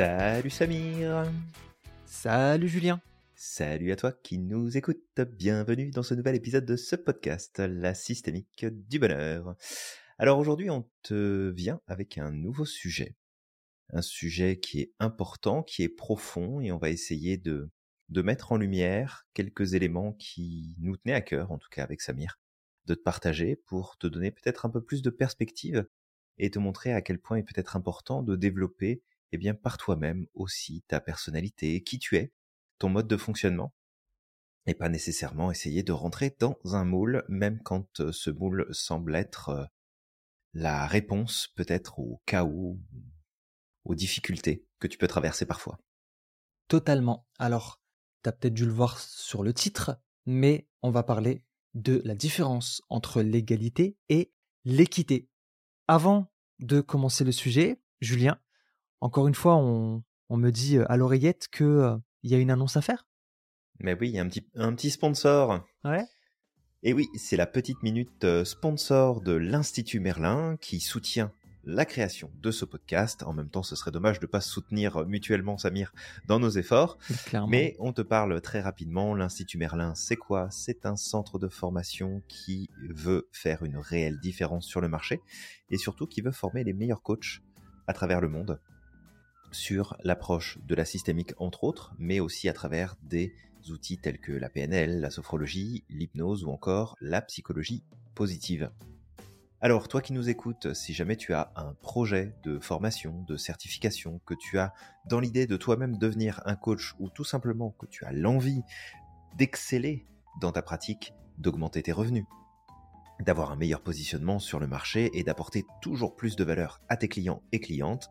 Salut Samir. Salut Julien. Salut à toi qui nous écoute, bienvenue dans ce nouvel épisode de ce podcast, La systémique du bonheur. Alors aujourd'hui on te vient avec un nouveau sujet, un sujet qui est important, qui est profond et on va essayer de, de mettre en lumière quelques éléments qui nous tenaient à cœur, en tout cas avec Samir, de te partager pour te donner peut-être un peu plus de perspective et te montrer à quel point il peut être important de développer eh bien par toi-même aussi ta personnalité, qui tu es, ton mode de fonctionnement, et pas nécessairement essayer de rentrer dans un moule, même quand euh, ce moule semble être euh, la réponse peut-être au chaos, aux difficultés que tu peux traverser parfois. Totalement. Alors, tu as peut-être dû le voir sur le titre, mais on va parler de la différence entre l'égalité et l'équité. Avant de commencer le sujet, Julien, encore une fois, on, me dit à l'oreillette que euh, il y a une annonce à faire. Mais oui, il y a un petit, un petit sponsor. Ouais. Et oui, c'est la petite minute sponsor de l'Institut Merlin qui soutient la création de ce podcast. En même temps, ce serait dommage de ne pas soutenir mutuellement Samir dans nos efforts. Mais on te parle très rapidement. L'Institut Merlin, c'est quoi? C'est un centre de formation qui veut faire une réelle différence sur le marché et surtout qui veut former les meilleurs coachs à travers le monde sur l'approche de la systémique entre autres, mais aussi à travers des outils tels que la PNL, la sophrologie, l'hypnose ou encore la psychologie positive. Alors, toi qui nous écoutes, si jamais tu as un projet de formation, de certification, que tu as dans l'idée de toi-même devenir un coach ou tout simplement que tu as l'envie d'exceller dans ta pratique, d'augmenter tes revenus, d'avoir un meilleur positionnement sur le marché et d'apporter toujours plus de valeur à tes clients et clientes,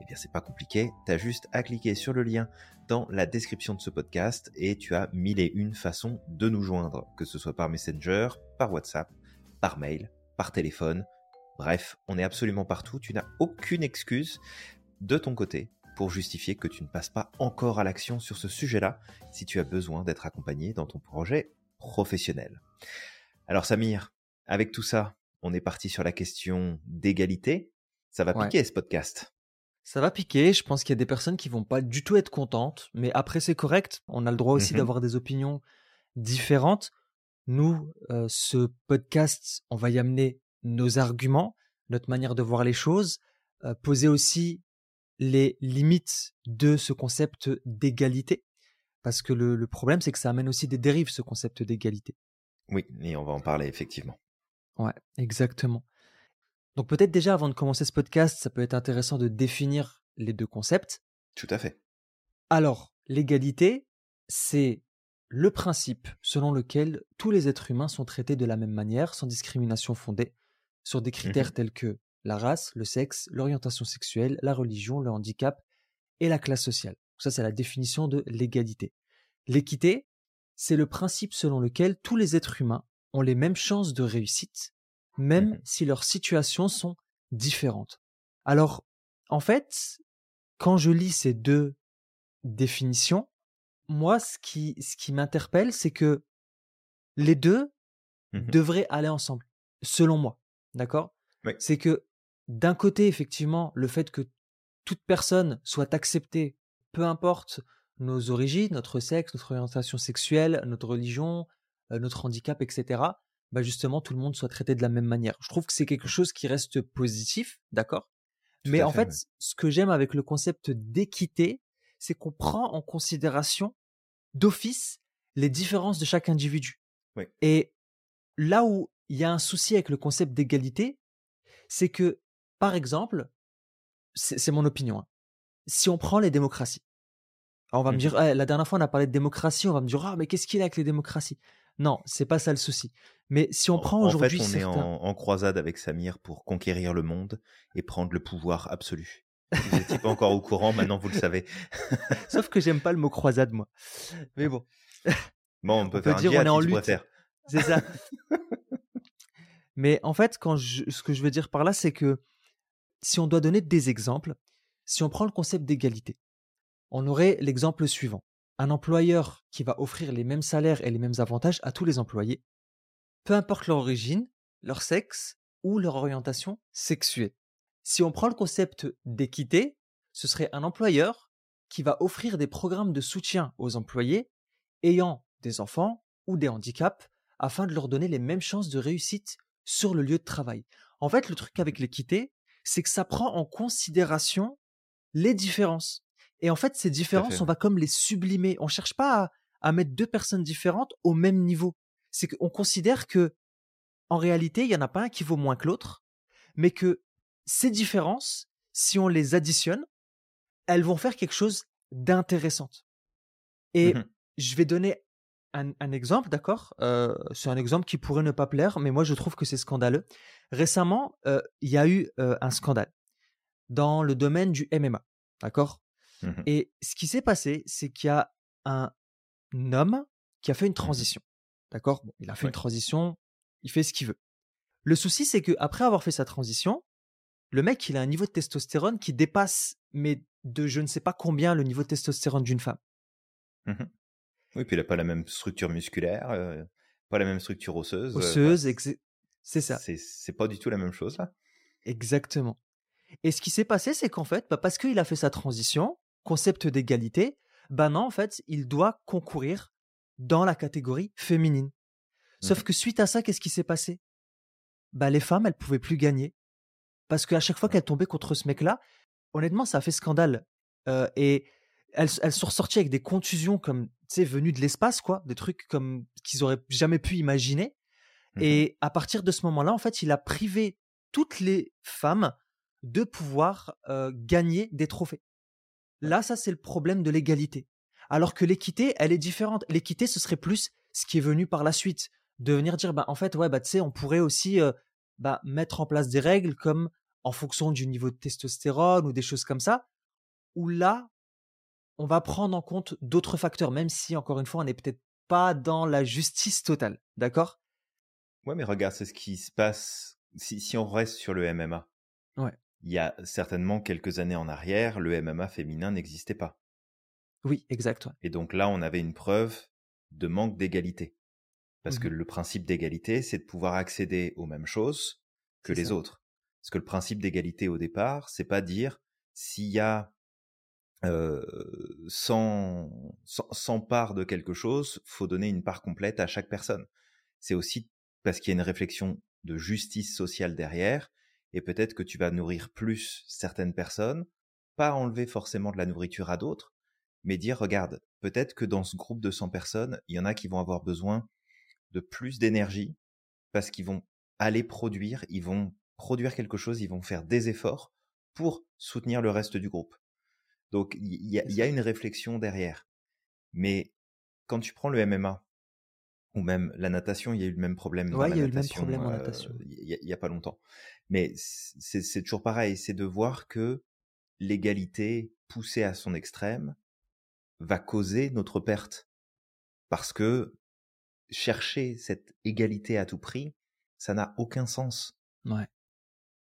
eh bien c'est pas compliqué, tu as juste à cliquer sur le lien dans la description de ce podcast et tu as mille et une façons de nous joindre, que ce soit par Messenger, par WhatsApp, par mail, par téléphone. Bref, on est absolument partout, tu n'as aucune excuse de ton côté pour justifier que tu ne passes pas encore à l'action sur ce sujet-là si tu as besoin d'être accompagné dans ton projet professionnel. Alors Samir, avec tout ça, on est parti sur la question d'égalité. Ça va piquer ce podcast. Ça va piquer. Je pense qu'il y a des personnes qui vont pas du tout être contentes, mais après c'est correct. On a le droit aussi mmh d'avoir des opinions différentes. Nous, euh, ce podcast, on va y amener nos arguments, notre manière de voir les choses, euh, poser aussi les limites de ce concept d'égalité, parce que le problème c'est que ça amène aussi des dérives, ce concept d'égalité. Oui, et on va en parler effectivement. Ouais, exactement. Donc peut-être déjà avant de commencer ce podcast, ça peut être intéressant de définir les deux concepts. Tout à fait. Alors, l'égalité, c'est le principe selon lequel tous les êtres humains sont traités de la même manière, sans discrimination fondée, sur des critères mmh tels que la race, le sexe, l'orientation sexuelle, la religion, le handicap et la classe sociale. Ça, c'est la définition de l'égalité. L'équité, c'est le principe selon lequel tous les êtres humains ont les mêmes chances de réussite, même mmh si leurs situations sont différentes. Alors, en fait, quand je lis ces deux définitions, moi, ce qui, ce qui m'interpelle, c'est que les deux mmh devraient aller ensemble, selon moi. D'accord? C'est que d'un côté, effectivement, le fait que toute personne soit acceptée, peu importe nos origines, notre sexe, notre orientation sexuelle, notre religion, notre handicap, etc., bah justement, tout le monde soit traité de la même manière. Je trouve que c'est quelque chose qui reste positif, d'accord? Mais en fait, ce que j'aime avec le concept d'équité, c'est qu'on prend en considération d'office les différences de chaque individu. Et là où il y a un souci avec le concept d'égalité, c'est que, par exemple, c'est mon opinion, hein, si on prend les démocraties, on va me mmh dire, «Eh, la dernière fois on a parlé de démocratie, on va me dire, ah mais qu'est-ce qu'il y a avec les démocraties? Non, c'est pas ça le souci. Mais si on prend aujourd'hui. En fait, on est en, croisade avec Samir pour conquérir le monde et prendre le pouvoir absolu. Vous n'étiez pas encore au courant, maintenant vous le savez. Sauf que j'aime pas le mot croisade, moi. Mais bon. Bon, on peut, faire dire on est en lutte. C'est ça. Mais en fait, quand ce que je veux dire par là, c'est que si on doit donner des exemples, si on prend le concept d'égalité, on aurait l'exemple suivant un employeur qui va offrir les mêmes salaires et les mêmes avantages à tous les employés, peu importe leur origine, leur sexe ou leur orientation sexuelle. Si on prend le concept d'équité, ce serait un employeur qui va offrir des programmes de soutien aux employés ayant des enfants ou des handicaps afin de leur donner les mêmes chances de réussite sur le lieu de travail. En fait, le truc avec l'équité, c'est que ça prend en considération les différences. Et en fait, ces différences, on va comme les sublimer. On cherche pas à, mettre deux personnes différentes au même niveau. C'est qu'on considère que, en réalité, il y en a pas un qui vaut moins que l'autre, mais que ces différences, si on les additionne, elles vont faire quelque chose d'intéressant. Et mmh je vais donner un, exemple, d'accord euh, C'est un exemple qui pourrait ne pas plaire, mais moi je trouve que c'est scandaleux. Récemment, euh, il y a eu euh, un scandale dans le domaine du MMA, d'accord? Mmh Et ce qui s'est passé, c'est qu'il y a un homme qui a fait une mmh transition, d'accord? Il a fait une transition, il fait ce qu'il veut. Le souci, c'est qu'après avoir fait sa transition, le mec, il a un niveau de testostérone qui dépasse, mais de je ne sais pas combien, le niveau de testostérone d'une femme. Mmh oui, puis il n'a pas la même structure musculaire, pas la même structure osseuse. Osseuse, c'est ça. C'est pas du tout la même chose là. Exactement. Et ce qui s'est passé, c'est qu'en fait, bah, parce qu'il a fait sa transition, concept d'égalité, bah non, en fait, il doit concourir dans la catégorie féminine. Sauf mmh que suite à ça, qu'est-ce qui s'est passé? Bah les femmes, elles pouvaient plus gagner parce qu'à chaque fois qu'elles tombaient contre ce mec-là, honnêtement, ça a fait scandale. et elles, elles, sont ressorties avec des contusions comme, tu sais, venues de l'espace, quoi, des trucs comme qu'ils auraient jamais pu imaginer. Mmh et à partir de ce moment-là, en fait, il a privé toutes les femmes de pouvoir gagner des trophées. Là, ça, c'est le problème de l'égalité. Alors que l'équité, elle est différente. L'équité, ce serait plus ce qui est venu par la suite. De venir dire, bah, en fait, ouais, bah, tu sais, on pourrait aussi bah, mettre en place des règles comme en fonction du niveau de testostérone ou des choses comme ça, où là, on va prendre en compte d'autres facteurs, même si, encore une fois, on n'est peut-être pas dans la justice totale. D'accord? Ouais, mais regarde, c'est ce qui se passe si, si on reste sur le MMA. Ouais il y a certainement quelques années en arrière, le MMA féminin n'existait pas. Oui, exact. Et donc là, on avait une preuve de manque d'égalité. Parce que mmh le principe d'égalité, c'est de pouvoir accéder aux mêmes choses que les autres. Parce que le principe d'égalité au départ, c'est pas dire s'il y a euh, 100, 100, parts de quelque chose, faut donner une part complète à chaque personne. C'est aussi parce qu'il y a une réflexion de justice sociale derrière et peut-être que tu vas nourrir plus certaines personnes, pas enlever forcément de la nourriture à d'autres, mais dire, regarde, peut-être que dans ce groupe de 100 personnes, il y en a qui vont avoir besoin de plus d'énergie parce qu'ils vont aller produire, ils vont produire quelque chose, ils vont faire des efforts pour soutenir le reste du groupe. Donc il y, y, a une réflexion derrière. Mais quand tu prends le MMA, ou même la natation, il y a eu le même problème. Ouais, il y a eu le même problème en natation. Il n'y a, pas longtemps. Mais c'est toujours pareil, c'est de voir que l'égalité poussée à son extrême va causer notre perte. Parce que chercher cette égalité à tout prix, ça n'a aucun sens. Ouais.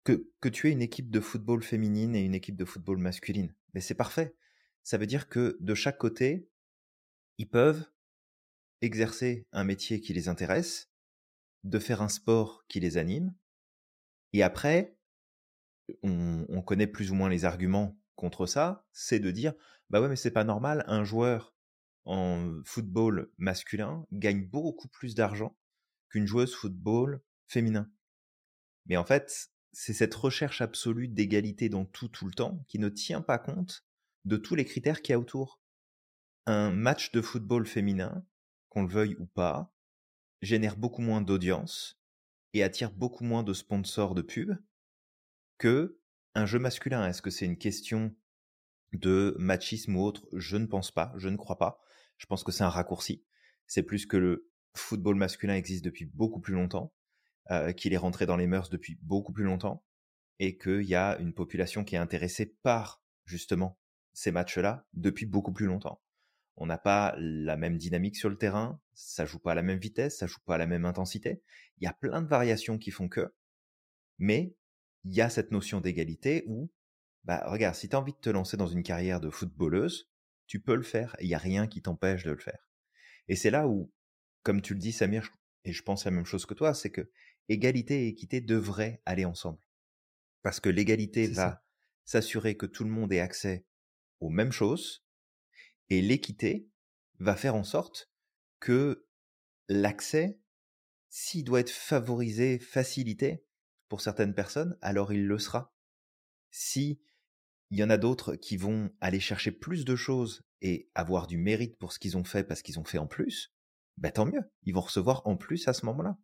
Que, que tu aies une équipe de football féminine et une équipe de football masculine, mais c'est parfait. Ça veut dire que de chaque côté, ils peuvent exercer un métier qui les intéresse, de faire un sport qui les anime, et après, on, connaît plus ou moins les arguments contre ça, c'est de dire, bah ouais, mais c'est pas normal, un joueur en football masculin gagne beaucoup plus d'argent qu'une joueuse football féminin. Mais en fait, c'est cette recherche absolue d'égalité dans tout, tout le temps qui ne tient pas compte de tous les critères qu'il y a autour. Un match de football féminin qu'on le veuille ou pas, génère beaucoup moins d'audience et attire beaucoup moins de sponsors de pub que un jeu masculin. Est-ce que c'est une question de machisme ou autre? Je ne pense pas, je ne crois pas. Je pense que c'est un raccourci. C'est plus que le football masculin existe depuis beaucoup plus longtemps, euh, qu'il est rentré dans les mœurs depuis beaucoup plus longtemps, et qu'il y a une population qui est intéressée par justement ces matchs-là depuis beaucoup plus longtemps on n'a pas la même dynamique sur le terrain, ça joue pas à la même vitesse, ça joue pas à la même intensité. Il y a plein de variations qui font que, mais il y a cette notion d'égalité où, bah regarde, si tu as envie de te lancer dans une carrière de footballeuse, tu peux le faire, il y a rien qui t'empêche de le faire. Et c'est là où, comme tu le dis Samir, et je pense la même chose que toi, c'est que égalité et équité devraient aller ensemble. Parce que l'égalité va s'assurer que tout le monde ait accès aux mêmes choses, Et l'équité va faire en sorte que l'accès, s'il doit être favorisé, facilité pour certaines personnes, alors il le sera. Si il y en a d'autres qui vont aller chercher plus de choses et avoir du mérite pour ce qu'ils ont fait parce qu'ils ont fait en plus, bah tant mieux, ils vont recevoir en plus à ce moment-là.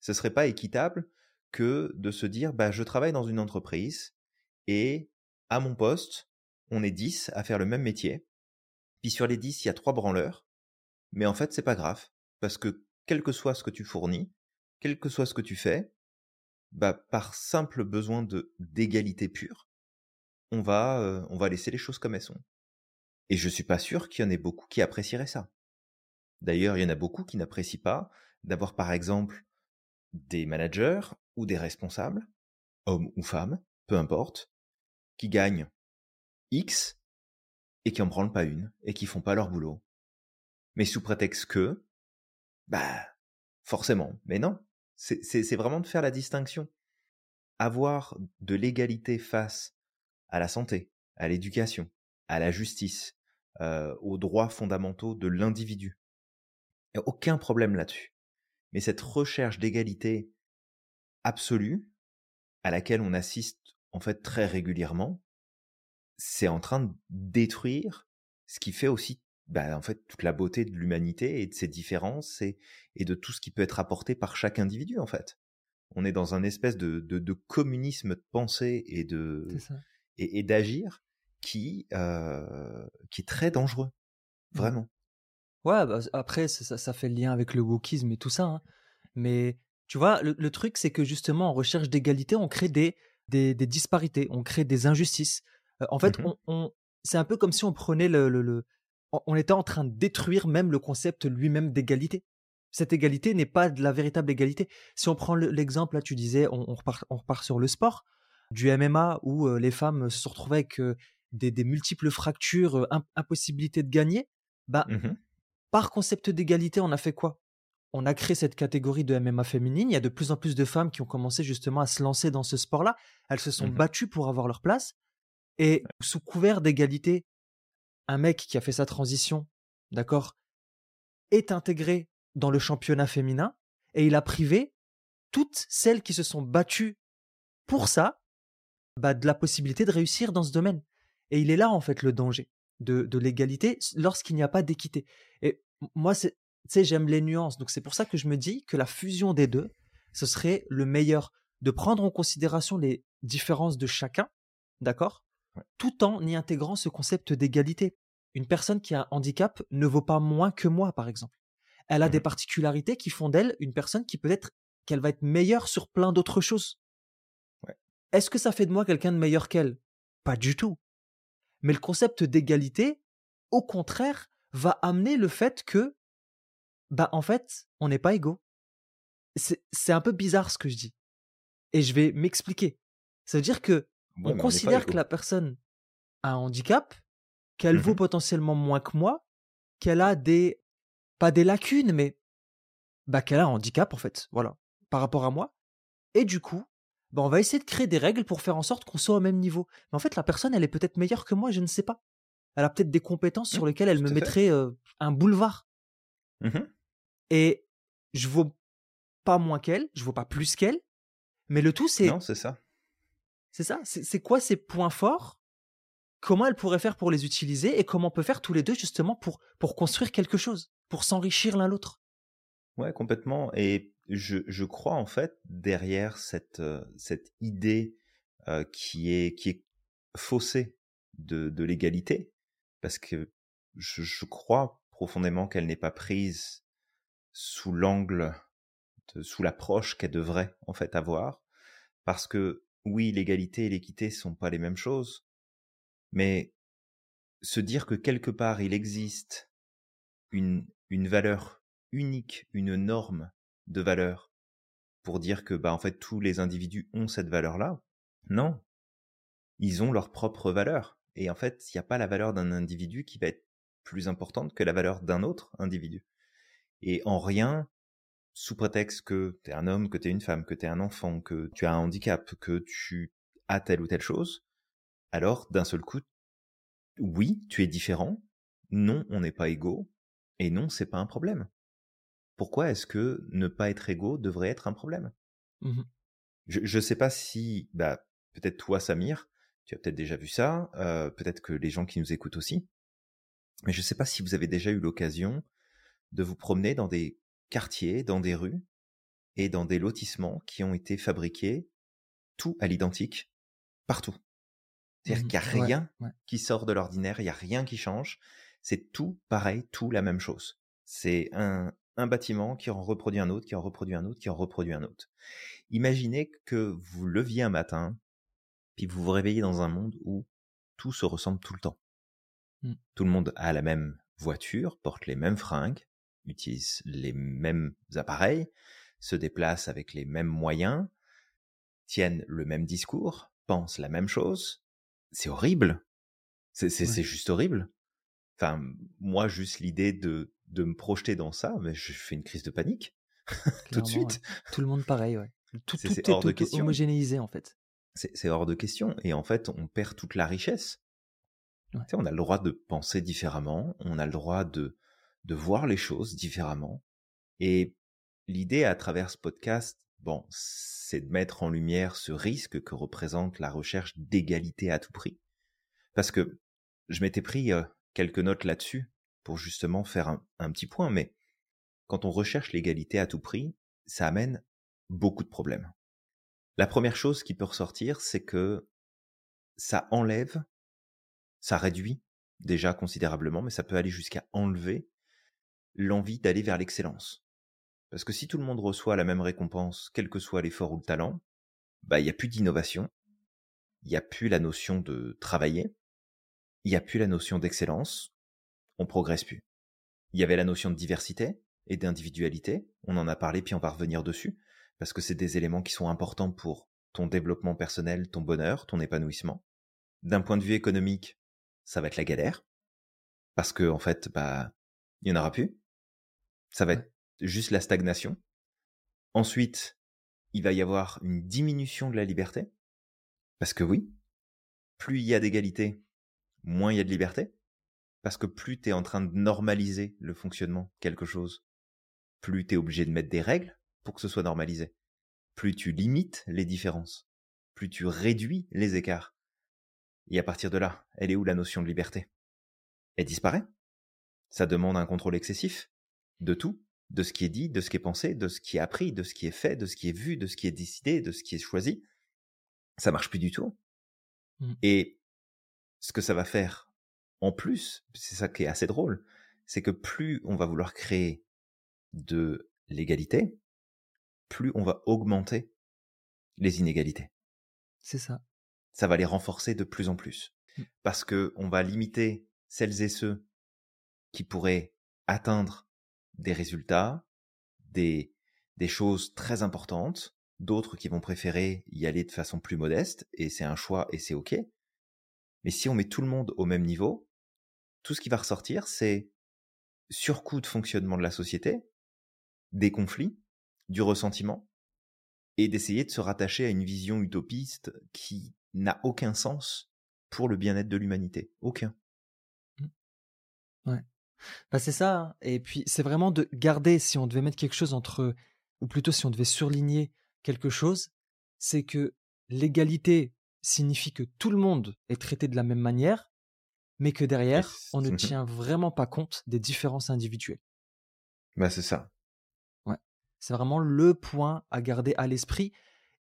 Ce serait pas équitable que de se dire bah je travaille dans une entreprise et à mon poste, on est 10 à faire le même métier. Puis sur les 10, il y a trois branleurs. Mais en fait, c'est pas grave parce que quel que soit ce que tu fournis, quel que soit ce que tu fais, bah par simple besoin de d'égalité pure, on va euh, on va laisser les choses comme elles sont. Et je suis pas sûr qu'il y en ait beaucoup qui apprécieraient ça. D'ailleurs, il y en a beaucoup qui n'apprécient pas d'avoir par exemple des managers ou des responsables, hommes ou femmes, peu importe, qui gagnent X et qui en branlent pas une et qui font pas leur boulot. Mais sous prétexte que, bah, forcément. Mais non. C'est vraiment de faire la distinction. Avoir de l'égalité face à la santé, à l'éducation, à la justice, euh, aux droits fondamentaux de l'individu. Aucun problème là-dessus. Mais cette recherche d'égalité absolue, à laquelle on assiste en fait très régulièrement, c'est en train de détruire ce qui fait aussi bah, en fait toute la beauté de l'humanité et de ses différences et, et, de tout ce qui peut être apporté par chaque individu en fait. On est dans un espèce de, de, de communisme de pensée et de et, et d'agir qui euh, qui est très dangereux, mmh. vraiment. Ouais, bah, après ça, ça, fait le lien avec le wokisme et tout ça, hein. mais tu vois, le, le truc c'est que justement en recherche d'égalité, on crée des, des, des disparités, on crée des injustices. En fait, mmh on, on c'est un peu comme si on prenait le, le, le on était en train de détruire même le concept lui-même d'égalité. Cette égalité n'est pas de la véritable égalité. Si on prend l'exemple, là, tu disais, on, repart, on, repart, sur le sport, du MMA où euh, les femmes se retrouvaient avec euh, des, des, multiples fractures, euh, impossibilité de gagner, bah, mmh par concept d'égalité, on a fait quoi? On a créé cette catégorie de MMA féminine. Il y a de plus en plus de femmes qui ont commencé justement à se lancer dans ce sport-là. Elles se sont mmh battues pour avoir leur place. Et sous couvert d'égalité, un mec qui a fait sa transition, d'accord, est intégré dans le championnat féminin et il a privé toutes celles qui se sont battues pour ça bah, de la possibilité de réussir dans ce domaine. Et il est là en fait le danger de, de l'égalité lorsqu'il n'y a pas d'équité. Et moi, tu sais, j'aime les nuances, donc c'est pour ça que je me dis que la fusion des deux, ce serait le meilleur de prendre en considération les différences de chacun, d'accord tout en y intégrant ce concept d'égalité. Une personne qui a un handicap ne vaut pas moins que moi, par exemple. Elle a des mmh particularités qui font d'elle une personne qui peut être qu'elle va être meilleure sur plein d'autres choses. Est-ce que ça fait de moi quelqu'un de meilleur qu'elle? Pas du tout. Mais le concept d'égalité, au contraire, va amener le fait que, bah en fait, on n'est pas égaux. C'est un peu bizarre ce que je dis. Et je vais m'expliquer. Ça veut dire que on considère que la personne a un handicap, qu'elle vaut mmh potentiellement moins que moi, qu'elle a des pas des lacunes, mais bah qu'elle a un handicap en fait, voilà, par rapport à moi. Et du coup, bah on va essayer de créer des règles pour faire en sorte qu'on soit au même niveau. Mais en fait, la personne, elle est peut-être meilleure que moi, je ne sais pas. Elle a peut-être des compétences sur mmh, lesquelles elle me mettrait un boulevard. Mmh Et je vaux pas moins qu'elle, je vaux pas plus qu'elle. Mais le tout, c'est. Non, c'est ça. C'est ça. C'est quoi ses points forts? Comment elle pourrait faire pour les utiliser et comment on peut faire tous les deux justement pour, pour construire quelque chose, pour s'enrichir l'un l'autre? Ouais, complètement. Et je, je, crois en fait derrière cette, euh, cette idée euh, qui, est, qui est faussée de, de l'égalité, parce que je, je crois profondément qu'elle n'est pas prise sous l'angle, sous l'approche qu'elle devrait en fait avoir, parce que oui, l'égalité et l'équité sont pas les mêmes choses, mais se dire que quelque part il existe une, une valeur unique, une norme de valeur pour dire que bah en fait tous les individus ont cette valeur-là, non. Ils ont leur propre valeur. Et en fait, il n'y a pas la valeur d'un individu qui va être plus importante que la valeur d'un autre individu. Et en rien, sous prétexte que tu es un homme, que tu es une femme, que tu es un enfant, que tu as un handicap, que tu as telle ou telle chose, alors d'un seul coup, oui, tu es différent, non, on n'est pas égaux, et non, c'est pas un problème. Pourquoi est-ce que ne pas être égaux devrait être un problème? Mmh Je ne sais pas si, bah, peut-être toi, Samir, tu as peut-être déjà vu ça, euh, peut-être que les gens qui nous écoutent aussi, mais je ne sais pas si vous avez déjà eu l'occasion de vous promener dans des quartiers, dans des rues et dans des lotissements qui ont été fabriqués tout à l'identique, partout. C'est-à-dire Mmh qu'il n'y a Ouais, rien ouais. qui sort de l'ordinaire, il n'y a rien qui change. C'est tout pareil, tout la même chose. C'est un, un bâtiment qui en reproduit un autre, qui en reproduit un autre, qui en reproduit un autre. Imaginez que vous leviez un matin, puis vous vous réveillez dans un monde où tout se ressemble tout le temps. Mmh. Tout le monde a la même voiture, porte les mêmes fringues, utilise les mêmes appareils, se déplace avec les mêmes moyens, tiennent le même discours, pensent la même chose. C'est horrible. C'est Ouais. juste horrible. Enfin, moi, juste l'idée de, de me projeter dans ça, mais je fais une crise de panique tout de suite. ouais. Tout le monde pareil, ouais. Tout, C'est- tout est hors de question. homogénéisé en fait. C'est c'est hors de question. Et en fait, on perd toute la richesse. Ouais. Tu sais, on a le droit de penser différemment, on a le droit de, de voir les choses différemment. Et l'idée à travers ce podcast, bon, c'est de mettre en lumière ce risque que représente la recherche d'égalité à tout prix. Parce que je m'étais pris euh, quelques notes là-dessus pour justement faire un, un petit point, mais quand on recherche l'égalité à tout prix, ça amène beaucoup de problèmes. La première chose qui peut ressortir, c'est que ça enlève, ça réduit déjà considérablement, mais ça peut aller jusqu'à enlever l'envie d'aller vers l'excellence. Parce que si tout le monde reçoit la même récompense, quel que soit l'effort ou le talent, bah il n'y a plus d'innovation, il n'y a plus la notion de travailler, il n'y a plus la notion d'excellence, on progresse plus. Il y avait la notion de diversité et d'individualité, on en a parlé puis on va revenir dessus, parce que c'est des éléments qui sont importants pour ton développement personnel, ton bonheur, ton épanouissement. D'un point de vue économique, ça va être la galère, parce que en fait, bah, il y en aura plus. Ça va être juste la stagnation. Ensuite, il va y avoir une diminution de la liberté, parce que oui, plus il y a d'égalité, moins il y a de liberté, parce que plus tu es en train de normaliser le fonctionnement de quelque chose, plus tu es obligé de mettre des règles pour que ce soit normalisé, plus tu limites les différences, plus tu réduis les écarts. Et à partir de là, elle est où la notion de liberté? Elle disparaît. Ça demande un contrôle excessif de tout, de ce qui est dit, de ce qui est pensé, de ce qui est appris, de ce qui est fait, de ce qui est vu, de ce qui est décidé, de ce qui est choisi. Ça marche plus du tout. Mm. Et ce que ça va faire en plus, c'est ça qui est assez drôle, c'est que plus on va vouloir créer de l'égalité, plus on va augmenter les inégalités. C'est ça. Ça va les renforcer de plus en plus. Mm. Parce que on va limiter celles et ceux qui pourraient atteindre des résultats, des, des choses très importantes, d'autres qui vont préférer y aller de façon plus modeste, et c'est un choix et c'est ok. Mais si on met tout le monde au même niveau, tout ce qui va ressortir, c'est surcoût de fonctionnement de la société, des conflits, du ressentiment, et d'essayer de se rattacher à une vision utopiste qui n'a aucun sens pour le bien-être de l'humanité. Aucun. Bah, c'est ça. hein. Et puis, c'est vraiment de garder, si on devait mettre quelque chose entre, ou plutôt si on devait surligner quelque chose, c'est que l'égalité signifie que tout le monde est traité de la même manière, mais que derrière, Yes. on ne tient vraiment pas compte des différences individuelles. Bah, c'est ça. C'est vraiment le point à garder à l'esprit.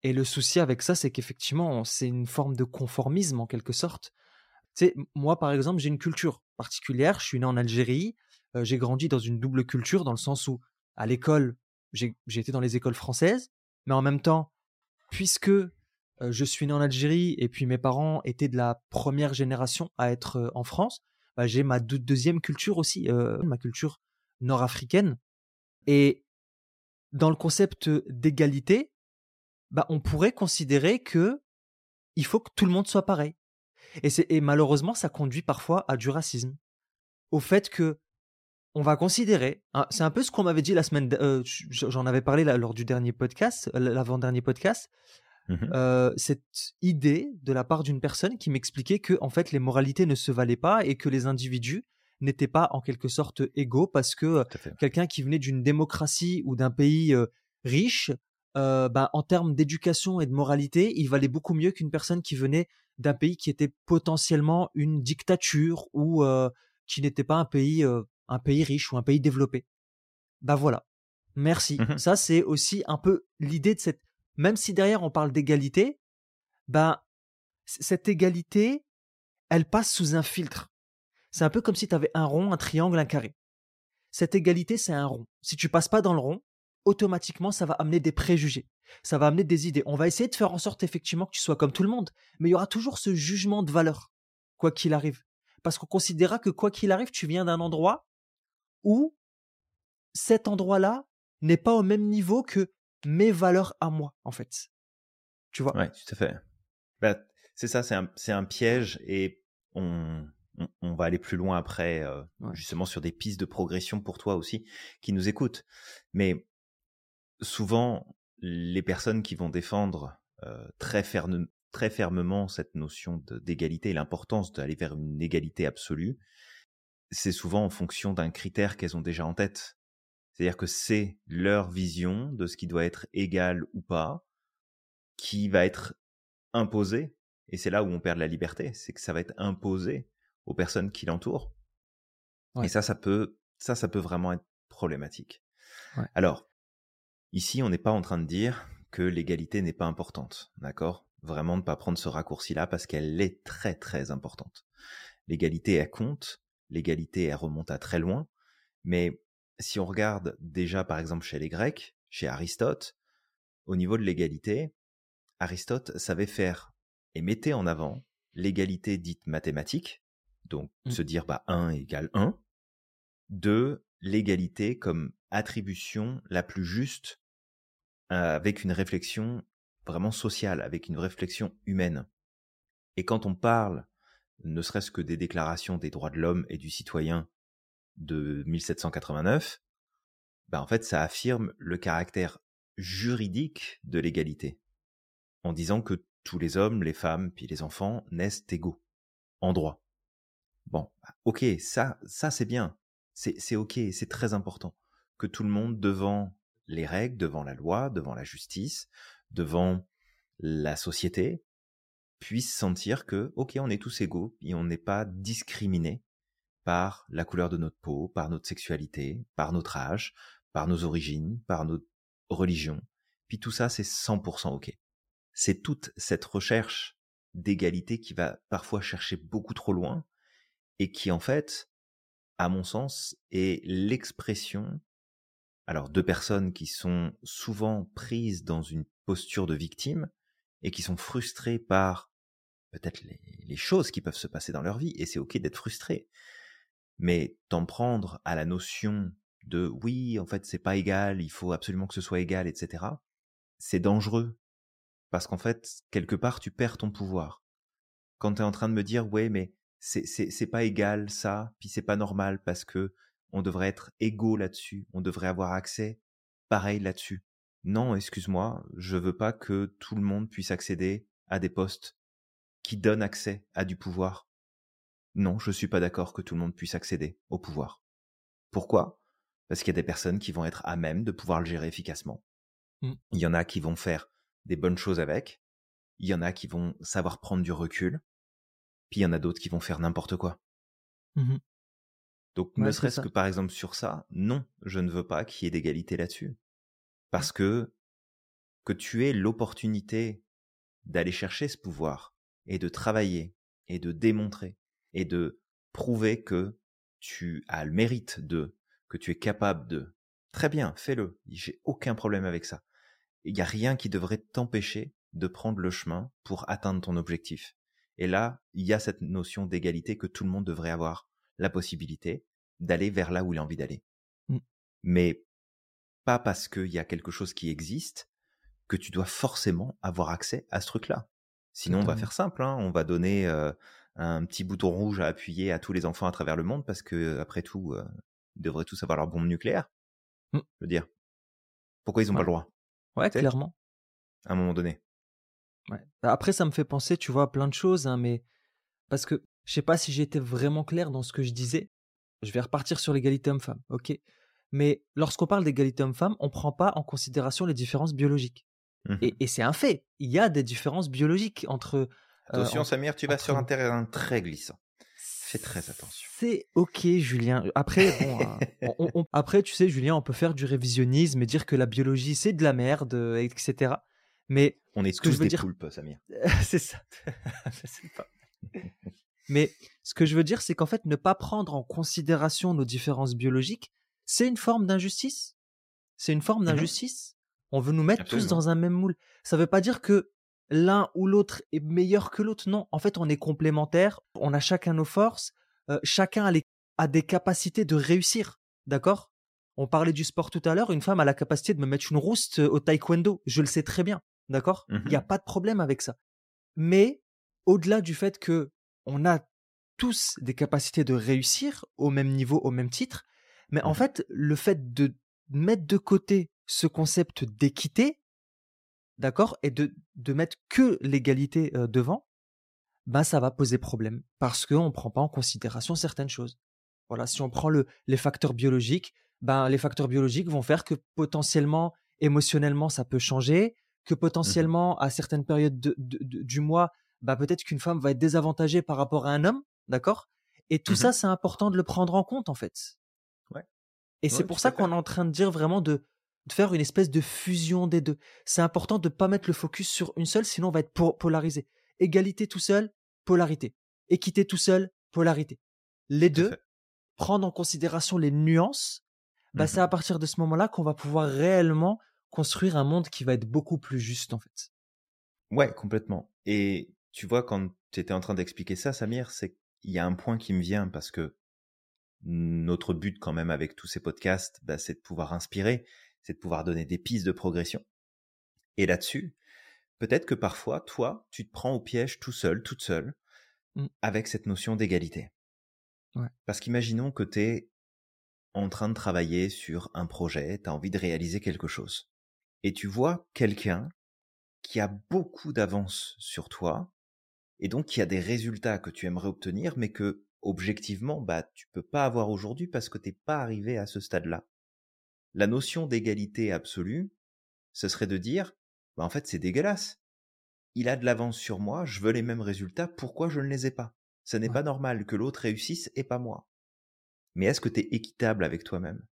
Et le souci avec ça, c'est qu'effectivement, c'est une forme de conformisme en quelque sorte. Sais, moi, par exemple, j'ai une culture particulière. Je suis né en Algérie. j'ai grandi dans une double culture, dans le sens où, à l'école, j'ai été dans les écoles françaises. Mais en même temps, puisque je suis né en Algérie et puis mes parents étaient de la première génération à être en France, bah, j'ai ma deux- deuxième culture aussi, ma culture nord-africaine. Et dans le concept d'égalité, bah, on pourrait considérer que il faut que tout le monde soit pareil. Et, malheureusement, ça conduit parfois à du racisme. Au fait que on va considérer, hein, c'est un peu ce qu'on m'avait dit la semaine, euh, j'en avais parlé là, lors du dernier podcast, euh, l'avant-dernier podcast, Mhm. euh, cette idée de la part d'une personne qui m'expliquait que en fait les moralités ne se valaient pas et que les individus n'étaient pas en quelque sorte égaux parce que quelqu'un qui venait d'une démocratie ou d'un pays riche, ben, en termes d'éducation et de moralité, il valait beaucoup mieux qu'une personne qui venait d'un pays qui était potentiellement une dictature ou qui n'était pas un pays, un pays riche ou un pays développé. Ben voilà. Merci. Mmh Ça, c'est aussi un peu l'idée de cette. Même si derrière on parle d'égalité, ben cette égalité, elle passe sous un filtre. C'est un peu comme si tu avais un rond, un triangle, un carré. Cette égalité, c'est un rond. Si tu passes pas dans le rond, automatiquement, ça va amener des préjugés. Ça va amener des idées. On va essayer de faire en sorte effectivement que tu sois comme tout le monde, mais il y aura toujours ce jugement de valeur, quoi qu'il arrive. Parce qu'on considérera que quoi qu'il arrive, tu viens d'un endroit où cet endroit-là n'est pas au même niveau que mes valeurs à moi, en fait. Tu vois? Ouais, tout à fait. Bah, c'est ça, c'est un, un, piège et on, on, va aller plus loin après, euh, justement sur des pistes de progression pour toi aussi qui nous écoutent. Mais souvent, les personnes qui vont défendre euh, très, très fermement cette notion d'égalité et l'importance d'aller vers une égalité absolue, c'est souvent en fonction d'un critère qu'elles ont déjà en tête. C'est-à-dire que c'est leur vision de ce qui doit être égal ou pas qui va être imposé. Et c'est là où on perd la liberté, c'est que ça va être imposé aux personnes qui l'entourent. Et ça, ça peut, ça, ça peut vraiment être problématique. Alors, ici, on n'est pas en train de dire que l'égalité n'est pas importante, d'accord? Vraiment, ne pas prendre ce raccourci-là parce qu'elle est très, très importante. L'égalité, elle compte. L'égalité, elle remonte à très loin. Mais si on regarde déjà, par exemple, chez les Grecs, chez Aristote, au niveau de l'égalité, Aristote savait faire et mettait en avant l'égalité dite mathématique, donc mmh. se dire bah 1 égale 1, de l'égalité comme attribution la plus juste avec une réflexion vraiment sociale, avec une réflexion humaine. Et quand on parle, ne serait-ce que des déclarations des droits de l'homme et du citoyen de 1789, bah en fait ça affirme le caractère juridique de l'égalité, en disant que tous les hommes, les femmes, puis les enfants naissent égaux, en droit. Bon, bah, ok, ça, ça c'est bien, c'est ok, c'est très important que tout le monde devant les règles, devant la loi, devant la justice, devant la société, puisse sentir que ok, on est tous égaux et on n'est pas discriminé par la couleur de notre peau, par notre sexualité, par notre âge, par nos origines, par notre religion. Puis tout ça, c'est 100% ok. C'est toute cette recherche d'égalité qui va parfois chercher beaucoup trop loin et qui en fait, à mon sens, est l'expression alors de personnes qui sont souvent prises dans une posture de victime et qui sont frustrées par peut-être les, choses qui peuvent se passer dans leur vie et c'est ok d'être frustré mais t'en prendre à la notion de oui en fait c'est pas égal il faut absolument que ce soit égal etc c'est dangereux. Parce qu'en fait quelque part tu perds ton pouvoir. Quand tu es en train de me dire ouais mais c'est pas égal ça, puis c'est pas normal parce que on devrait être égaux là-dessus, on devrait avoir accès pareil là-dessus. Non, excuse-moi, je veux pas que tout le monde puisse accéder à des postes qui donnent accès à du pouvoir. Non, je suis pas d'accord que tout le monde puisse accéder au pouvoir. Pourquoi? Parce qu'il y a des personnes qui vont être à même de pouvoir le gérer efficacement. Mmh. Il y en a qui vont faire des bonnes choses avec, il y en a qui vont savoir prendre du recul, puis il y en a d'autres qui vont faire n'importe quoi. Mmh Donc, ne serait-ce que par exemple sur ça, non, je ne veux pas qu'il y ait d'égalité là-dessus. Parce que que tu aies l'opportunité d'aller chercher ce pouvoir et de travailler et de démontrer et de prouver que tu as le mérite de, que tu es capable de. Très bien, fais-le. J'ai aucun problème avec ça. Il n'y a rien qui devrait t'empêcher de prendre le chemin pour atteindre ton objectif. Et là, il y a cette notion d'égalité que tout le monde devrait avoir la possibilité d'aller vers là où il a envie d'aller. Mmh. Mais pas parce qu'il y a quelque chose qui existe que tu dois forcément avoir accès à ce truc-là. Sinon, on va faire simple, hein. on va donner euh, un petit bouton rouge à appuyer à tous les enfants à travers le monde parce que, après tout, euh, ils devraient tous avoir leur bombe nucléaire. Mmh. Je veux dire, pourquoi ils n'ont pas le droit? Ouais, clairement. À un moment donné. Après, ça me fait penser, tu vois, à plein de choses, hein, mais parce que je sais pas si j'étais vraiment clair dans ce que je disais, je vais repartir sur l'égalité homme-femme, ok? Mais lorsqu'on parle d'égalité homme-femme, on ne prend pas en considération les différences biologiques. Mmh Et, c'est un fait. Il y a des différences biologiques entre. Euh, attention, Samir, tu vas sur un terrain très glissant. Fais très attention. C'est ok, Julien. Après, euh, après, tu sais, Julien, on peut faire du révisionnisme et dire que la biologie, c'est de la merde, etc. Mais on est tous des poulpes, Samir. c'est ça. pas. Mais ce que je veux dire, c'est qu'en fait, ne pas prendre en considération nos différences biologiques, c'est une forme d'injustice. C'est une forme mmh d'injustice. On veut nous mettre tous dans un même moule. Ça ne veut pas dire que l'un ou l'autre est meilleur que l'autre. Non, en fait, on est complémentaires. On a chacun nos forces. Euh, chacun a, des capacités de réussir. D'accord? On parlait du sport tout à l'heure. Une femme a la capacité de me mettre une rouste au taekwondo. Je le sais très bien. D'accord? Il n'y a mmh pas de problème avec ça. Mais au-delà du fait que on a tous des capacités de réussir au même niveau, au même titre, mais en mmh fait, le fait de mettre de côté ce concept d'équité, d'accord, et de, de mettre que l'égalité devant, ben ça va poser problème parce qu'on ne prend pas en considération certaines choses. Voilà, si on prend le, les facteurs biologiques, ben les facteurs biologiques vont faire que potentiellement, émotionnellement, ça peut changer, que mmh potentiellement, à certaines périodes du mois, bah peut-être qu'une femme va être désavantagée par rapport à un homme, d'accord? Et tout mmh ça, c'est important de le prendre en compte, en fait. Ouais. Et c'est pour ça qu'on est en train de dire vraiment de, faire une espèce de fusion des deux. C'est important de ne pas mettre le focus sur une seule, sinon on va être polarisé. Égalité tout seul, polarité. Équité tout seul, polarité. Les deux, prendre en considération les nuances, bah, mmh c'est à partir de ce moment-là qu'on va pouvoir réellement construire un monde qui va être beaucoup plus juste, en fait. Ouais, complètement. Et tu vois, quand tu étais en train d'expliquer ça, Samir, c'est qu'il y a un point qui me vient parce que notre but quand même avec tous ces podcasts, bah, c'est de pouvoir inspirer, c'est de pouvoir donner des pistes de progression. Et là-dessus, peut-être que parfois, toi, tu te prends au piège tout seul, toute seule, mmh. avec cette notion d'égalité. Parce qu'imaginons que tu es en train de travailler sur un projet, tu as envie de réaliser quelque chose. Et tu vois quelqu'un qui a beaucoup d'avance sur toi, et donc qui a des résultats que tu aimerais obtenir, mais que objectivement, bah, tu peux pas avoir aujourd'hui parce que t'es pas arrivé à ce stade-là. La notion d'égalité absolue, ce serait de dire, bah, en fait, c'est dégueulasse. Il a de l'avance sur moi, je veux les mêmes résultats, pourquoi je ne les ai pas? Ce n'est pas normal que l'autre réussisse et pas moi. Mais est-ce que tu es équitable avec toi-même?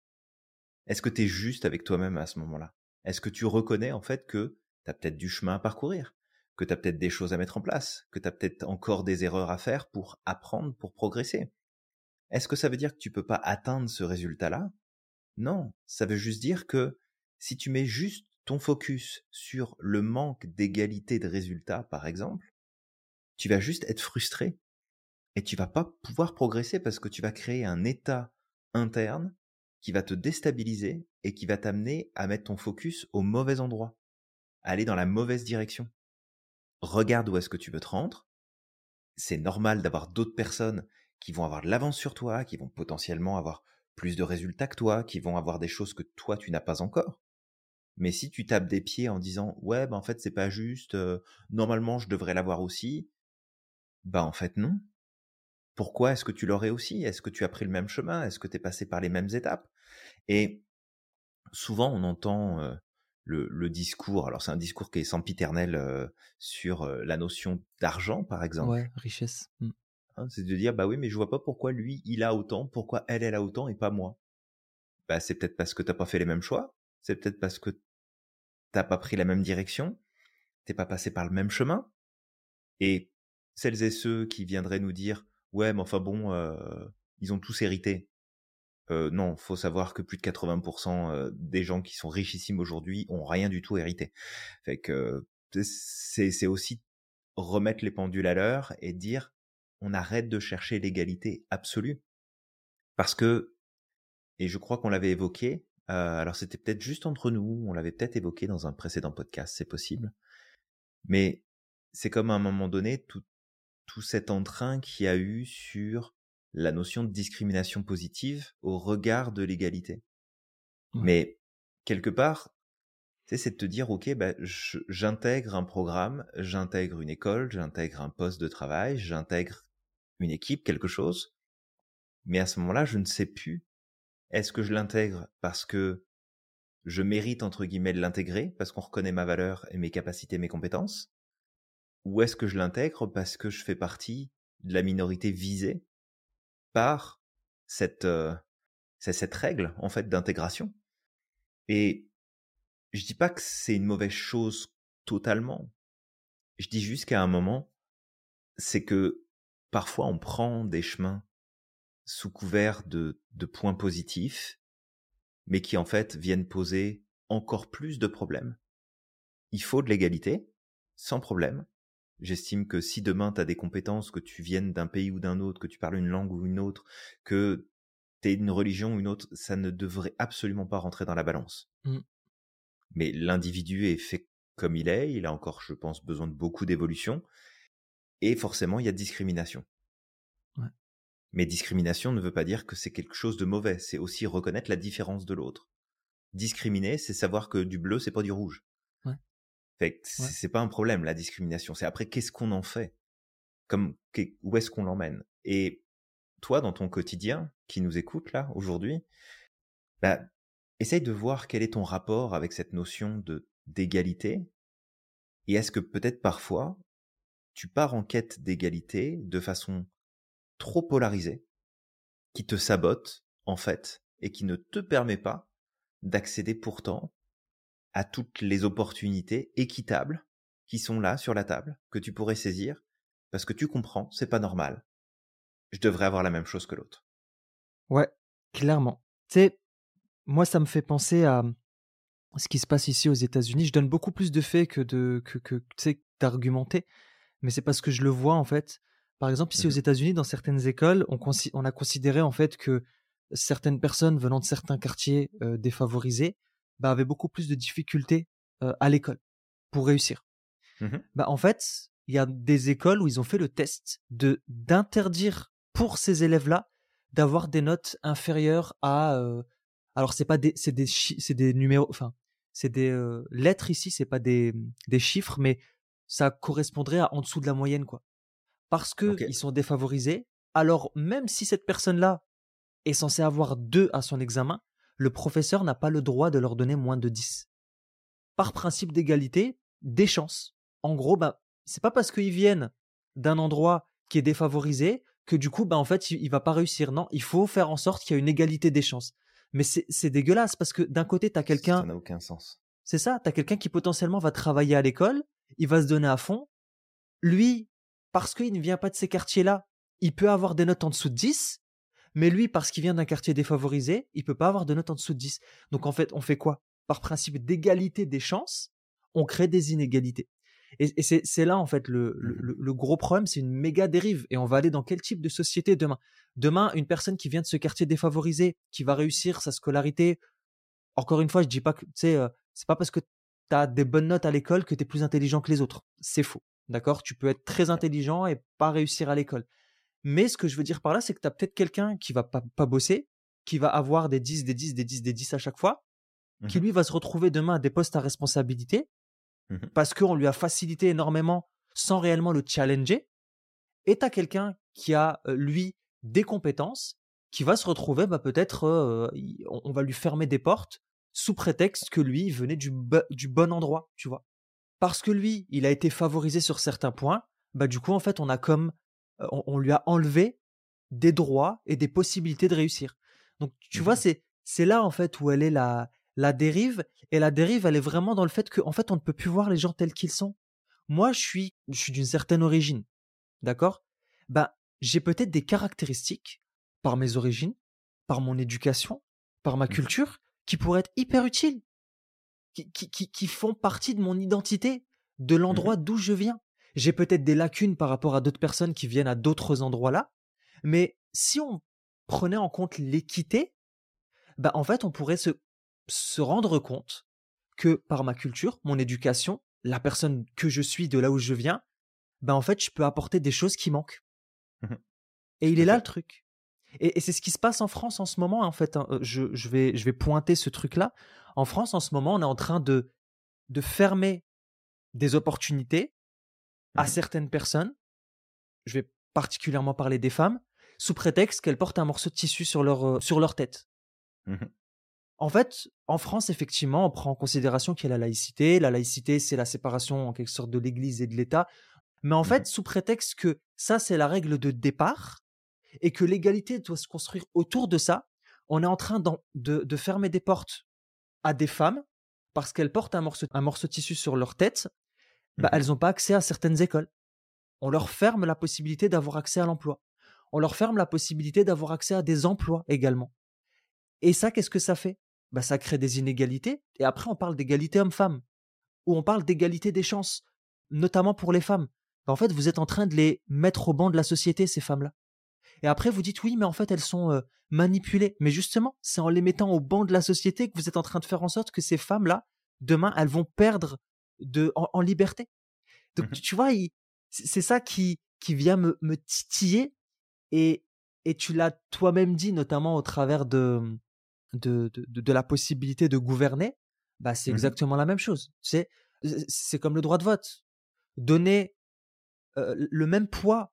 Est-ce que tu es juste avec toi-même à ce moment-là? Est-ce que tu reconnais en fait que tu as peut-être du chemin à parcourir? Que tu as peut-être des choses à mettre en place, que tu as peut-être encore des erreurs à faire pour apprendre, pour progresser. Est-ce que ça veut dire que tu peux pas atteindre ce résultat-là? Non, ça veut juste dire que si tu mets juste ton focus sur le manque d'égalité de résultats, par exemple, tu vas juste être frustré et tu vas pas pouvoir progresser parce que tu vas créer un état interne qui va te déstabiliser et qui va t'amener à mettre ton focus au mauvais endroit, à aller dans la mauvaise direction regarde où est-ce que tu veux te rendre. C'est normal d'avoir d'autres personnes qui vont avoir de l'avance sur toi, qui vont potentiellement avoir plus de résultats que toi, qui vont avoir des choses que toi tu n'as pas encore. Mais si tu tapes des pieds en disant ouais bah en fait c'est pas juste, euh, normalement je devrais l'avoir aussi, bah en fait non. Pourquoi est-ce que tu l'aurais aussi? Est-ce que tu as pris le même chemin? Est-ce que tu es passé par les mêmes étapes? Et souvent on entend euh, le, discours. Alors c'est un discours qui est sempiternel euh, sur euh, la notion d'argent, par exemple. Ouais, richesse. Mmh. Hein, c'est de dire bah oui, mais je vois pas pourquoi lui il a autant, pourquoi elle elle a autant et pas moi. Bah c'est peut-être parce que t'as pas fait les mêmes choix. C'est peut-être parce que t'as pas pris la même direction. T'es pas passé par le même chemin. Et celles et ceux qui viendraient nous dire ouais, mais enfin bon, euh, ils ont tous hérité. Euh, non, faut savoir que plus de 80% euh, des gens qui sont richissimes aujourd'hui ont rien du tout hérité. Fait que c'est aussi remettre les pendules à l'heure et dire on arrête de chercher l'égalité absolue. Parce que, et je crois qu'on l'avait évoqué, euh, alors c'était peut-être juste entre nous, on l'avait peut-être évoqué dans un précédent podcast, c'est possible, mais c'est comme à un moment donné tout, tout cet entrain qu'il y a eu sur la notion de discrimination positive au regard de l'égalité. Mais quelque part, c'est de te dire, ok, bah, j'intègre un programme, j'intègre une école, j'intègre un poste de travail, j'intègre une équipe, quelque chose. Mais à ce moment-là, je ne sais plus. Est-ce que je l'intègre parce que je mérite, entre guillemets, de l'intégrer, parce qu'on reconnaît ma valeur et mes capacités, mes compétences? Ou est-ce que je l'intègre parce que je fais partie de la minorité visée? Par cette, euh, cette règle, en fait, d'intégration Et je dis pas que c'est une mauvaise chose totalement. Je dis juste qu'à un moment, c'est que parfois on prend des chemins sous couvert de, de points positifs, mais qui en fait viennent poser encore plus de problèmes. Il faut de l'égalité, sans problème. J'estime que si demain tu as des compétences, que tu viennes d'un pays ou d'un autre, que tu parles une langue ou une autre, que tu es une religion ou une autre, ça ne devrait absolument pas rentrer dans la balance. Mmh. Mais l'individu est fait comme il est, il a encore, je pense, besoin de beaucoup d'évolution, et forcément, il y a discrimination. Mais discrimination ne veut pas dire que c'est quelque chose de mauvais, c'est aussi reconnaître la différence de l'autre. Discriminer, c'est savoir que du bleu, c'est pas du rouge. Ouais. Fait c'est pas un problème, la discrimination. C'est après, qu'est-ce qu'on en fait? Comme, où est-ce qu'on l'emmène? Et toi, dans ton quotidien, qui nous écoute là, aujourd'hui, bah, essaye de voir quel est ton rapport avec cette notion de, d'égalité. Et est-ce que peut-être parfois, tu pars en quête d'égalité de façon trop polarisé qui te sabote, en fait, et qui ne te permet pas d'accéder pourtant à toutes les opportunités équitables qui sont là sur la table, que tu pourrais saisir, parce que tu comprends, c'est pas normal. Je devrais avoir la même chose que l'autre. Ouais, clairement. Tu sais, moi, ça me fait penser à ce qui se passe ici aux États-Unis. Je donne beaucoup plus de faits que de que, que d'argumenter, mais c'est parce que je le vois en fait. Par exemple, ici aux mmh États-Unis, dans certaines écoles, on, a considéré en fait que certaines personnes venant de certains quartiers défavorisés bah, avaient beaucoup plus de difficultés à l'école pour réussir. Mmh bah, en fait, il y a des écoles où ils ont fait le test de d'interdire pour ces élèves-là d'avoir des notes inférieures à alors c'est pas des c'est des c'est des numéros enfin c'est des lettres ici c'est pas des des chiffres mais ça correspondrait à en dessous de la moyenne quoi. Parce qu'ils sont défavorisés, alors même si cette personne-là est censée avoir 2 à son examen, le professeur n'a pas le droit de leur donner moins de 10. Par principe d'égalité, des chances. En gros, bah, c'est pas parce qu'ils viennent d'un endroit qui est défavorisé que du coup, bah, en fait, il, va pas réussir. Non, il faut faire en sorte qu'il y ait une égalité des chances. Mais c'est dégueulasse parce que d'un côté, tu as quelqu'un. Ça n'a aucun sens. C'est ça, tu as quelqu'un qui potentiellement va travailler à l'école, il va se donner à fond. Lui, parce qu'il ne vient pas de ces quartiers-là, il peut avoir des notes en dessous de 10, mais lui, parce qu'il vient d'un quartier défavorisé, il peut pas avoir de notes en dessous de 10. Donc en fait, on fait quoi? Par principe d'égalité des chances, on crée des inégalités. Et, c'est là, en fait, mmh le, le, gros problème, c'est une méga dérive. Et on va aller dans quel type de société demain? Demain, une personne qui vient de ce quartier défavorisé, qui va réussir sa scolarité, encore une fois, je dis pas que, tu sais, euh, c'est pas parce que tu as des bonnes notes à l'école que tu es plus intelligent que les autres. C'est faux. D'accord? Tu peux être très intelligent et pas réussir à l'école. Mais ce que je veux dire par là, c'est que tu as peut-être quelqu'un qui va pas, bosser, qui va avoir des 10, des 10, des 10, des 10 à chaque fois, mmh qui lui va se retrouver demain à des postes à responsabilité mmh parce qu'on lui a facilité énormément sans réellement le challenger. Et tu as quelqu'un qui a, lui, des compétences, qui va se retrouver, bah, peut-être, on va lui fermer des portes sous prétexte que lui venait du, du bon endroit, tu vois? Parce que lui, il a été favorisé sur certains points, bah du coup en fait on a comme on, lui a enlevé des droits et des possibilités de réussir. Donc tu vois mmh c'est c'est là en fait où elle est la la dérive et la dérive elle est vraiment dans le fait qu'en fait on ne peut plus voir les gens tels qu'ils sont. Moi je suis je suis d'une certaine origine, d'accord? Bah j'ai peut-être des caractéristiques par mes origines, par mon éducation, par ma culture qui pourraient être hyper utiles qui, font partie de mon identité, de mmh l'endroit d'où je viens. J'ai peut-être des lacunes par rapport à d'autres personnes qui viennent à d'autres endroits là, mais si on prenait en compte l'équité, bah en fait on pourrait se, se rendre compte que par ma culture, mon éducation, la personne que je suis de là où je viens, bah en fait je peux apporter des choses qui manquent. Mmh Et il est là le truc. Et, c'est ce qui se passe en France en ce moment, en fait. Hein. Je, je, vais, je vais pointer ce truc-là. En France, en ce moment, on est en train de, de fermer des opportunités à certaines personnes. Je vais particulièrement parler des femmes, sous prétexte qu'elles portent un morceau de tissu sur leur, euh, sur leur tête. Mmh en fait, en France, effectivement, on prend en considération qu'il y a la laïcité. La laïcité, c'est la séparation en quelque sorte de l'Église et de l'État. Mais en Mmh fait, sous prétexte que ça, c'est la règle de départ et que l'égalité doit se construire autour de ça, on est en train de, fermer des portes à des femmes parce qu'elles portent un morceau, un morceau de tissu sur leur tête. Bah, Mmh elles n'ont pas accès à certaines écoles. On leur ferme la possibilité d'avoir accès à l'emploi. On leur ferme la possibilité d'avoir accès à des emplois également. Et ça, qu'est-ce que ça fait? Bah, Ça crée des inégalités. Et après, on parle d'égalité homme-femme, ou on parle d'égalité des chances, notamment pour les femmes. Bah, en fait, vous êtes en train de les mettre au banc de la société, ces femmes-là. Et après, vous dites oui, mais en fait, elles sont euh, manipulées. Mais justement, c'est en les mettant au banc de la société que vous êtes en train de faire en sorte que ces femmes-là, demain, elles vont perdre de, en, liberté. Donc, mmh tu vois, c'est ça qui, qui vient me, me titiller. Et, et tu l'as toi-même dit, notamment au travers de, de, de, la possibilité de gouverner. Bah, c'est mmh exactement la même chose. C'est, c'est comme le droit de vote. Donner le même poids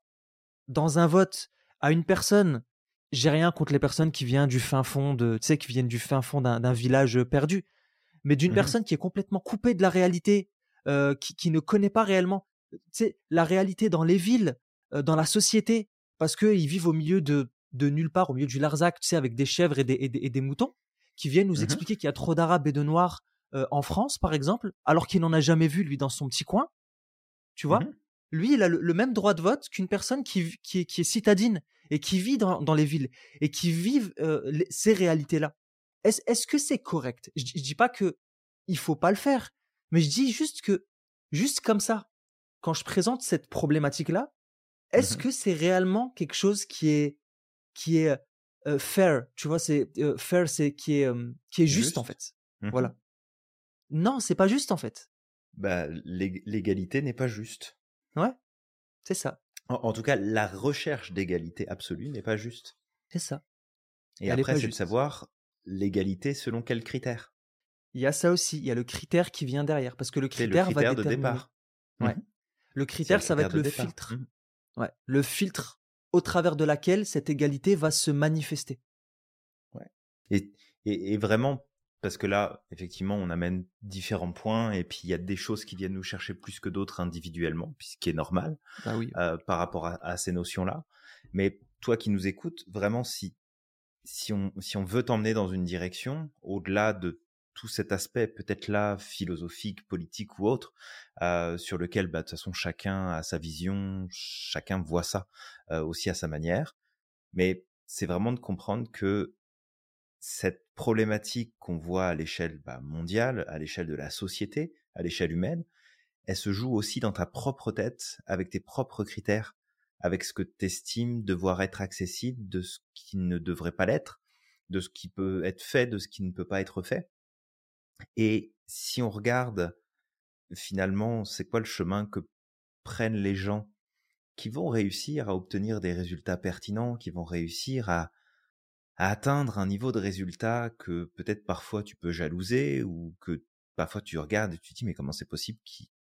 dans un vote à une personne. J'ai rien contre les personnes qui viennent du fin fond de, tu sais, qui viennent du fin fond d'un village perdu, mais d'une mmh personne qui est complètement coupée de la réalité, qui, qui, ne connaît pas réellement, la réalité dans les villes, dans la société, parce qu'ils vivent au milieu de, de nulle part, au milieu du Larzac, tu sais, avec des chèvres et des, et des, moutons, qui viennent nous mmh expliquer qu'il y a trop d'Arabes et de Noirs en France, par exemple, alors qu'il n'en a jamais vu, lui, dans son petit coin. Tu vois? mmh Lui, il a le, même droit de vote qu'une personne qui, qui, qui, est citadine et qui vit dans, dans les villes et qui vit ces réalités-là. Est-ce est que c'est correct? Je, je dis pas que il faut pas le faire, mais je dis juste que, juste comme ça, quand je présente cette problématique-là, est-ce mmh que c'est réellement quelque chose qui est qui est fair Tu vois, c'est fair, c'est qui est qui est juste, en fait? Mmh voilà. Non, c'est pas juste en fait. Bah, l'égalité n'est pas juste. Ouais, c'est ça. En, tout cas, la recherche d'égalité absolue n'est pas juste. C'est ça. Et après, c'est de savoir l'égalité selon quels critères. Il y a ça aussi. Il y a le critère qui vient derrière, parce que le critère, le critère de départ. Ouais. Mmh le critère, ça va être le filtre. Mmh. Ouais. Le filtre au travers de laquelle cette égalité va se manifester. Ouais. Et, et, vraiment, parce que là, effectivement, on amène différents points et puis il y a des choses qui viennent nous chercher plus que d'autres individuellement, ce qui est normal bah oui. euh, par rapport à, à ces notions-là. Mais toi qui nous écoutes, vraiment, si, si, on, si on veut t'emmener dans une direction, au-delà de tout cet aspect peut-être là philosophique, politique ou autre, euh, sur lequel bah, de toute façon chacun a sa vision, chacun voit ça euh, aussi à sa manière. Mais c'est vraiment de comprendre que cette problématique qu'on voit à l'échelle bah, mondiale, à l'échelle de la société, à l'échelle humaine, elle se joue aussi dans ta propre tête, avec tes propres critères, avec ce que tu estimes devoir être accessible, de ce qui ne devrait pas l'être, de ce qui peut être fait, de ce qui ne peut pas être fait. Et si on regarde finalement, c'est quoi le chemin que prennent les gens qui vont réussir à obtenir des résultats pertinents, qui vont réussir à, atteindre un niveau de résultat que peut-être parfois tu peux jalouser ou que parfois tu regardes et tu te dis mais comment c'est possible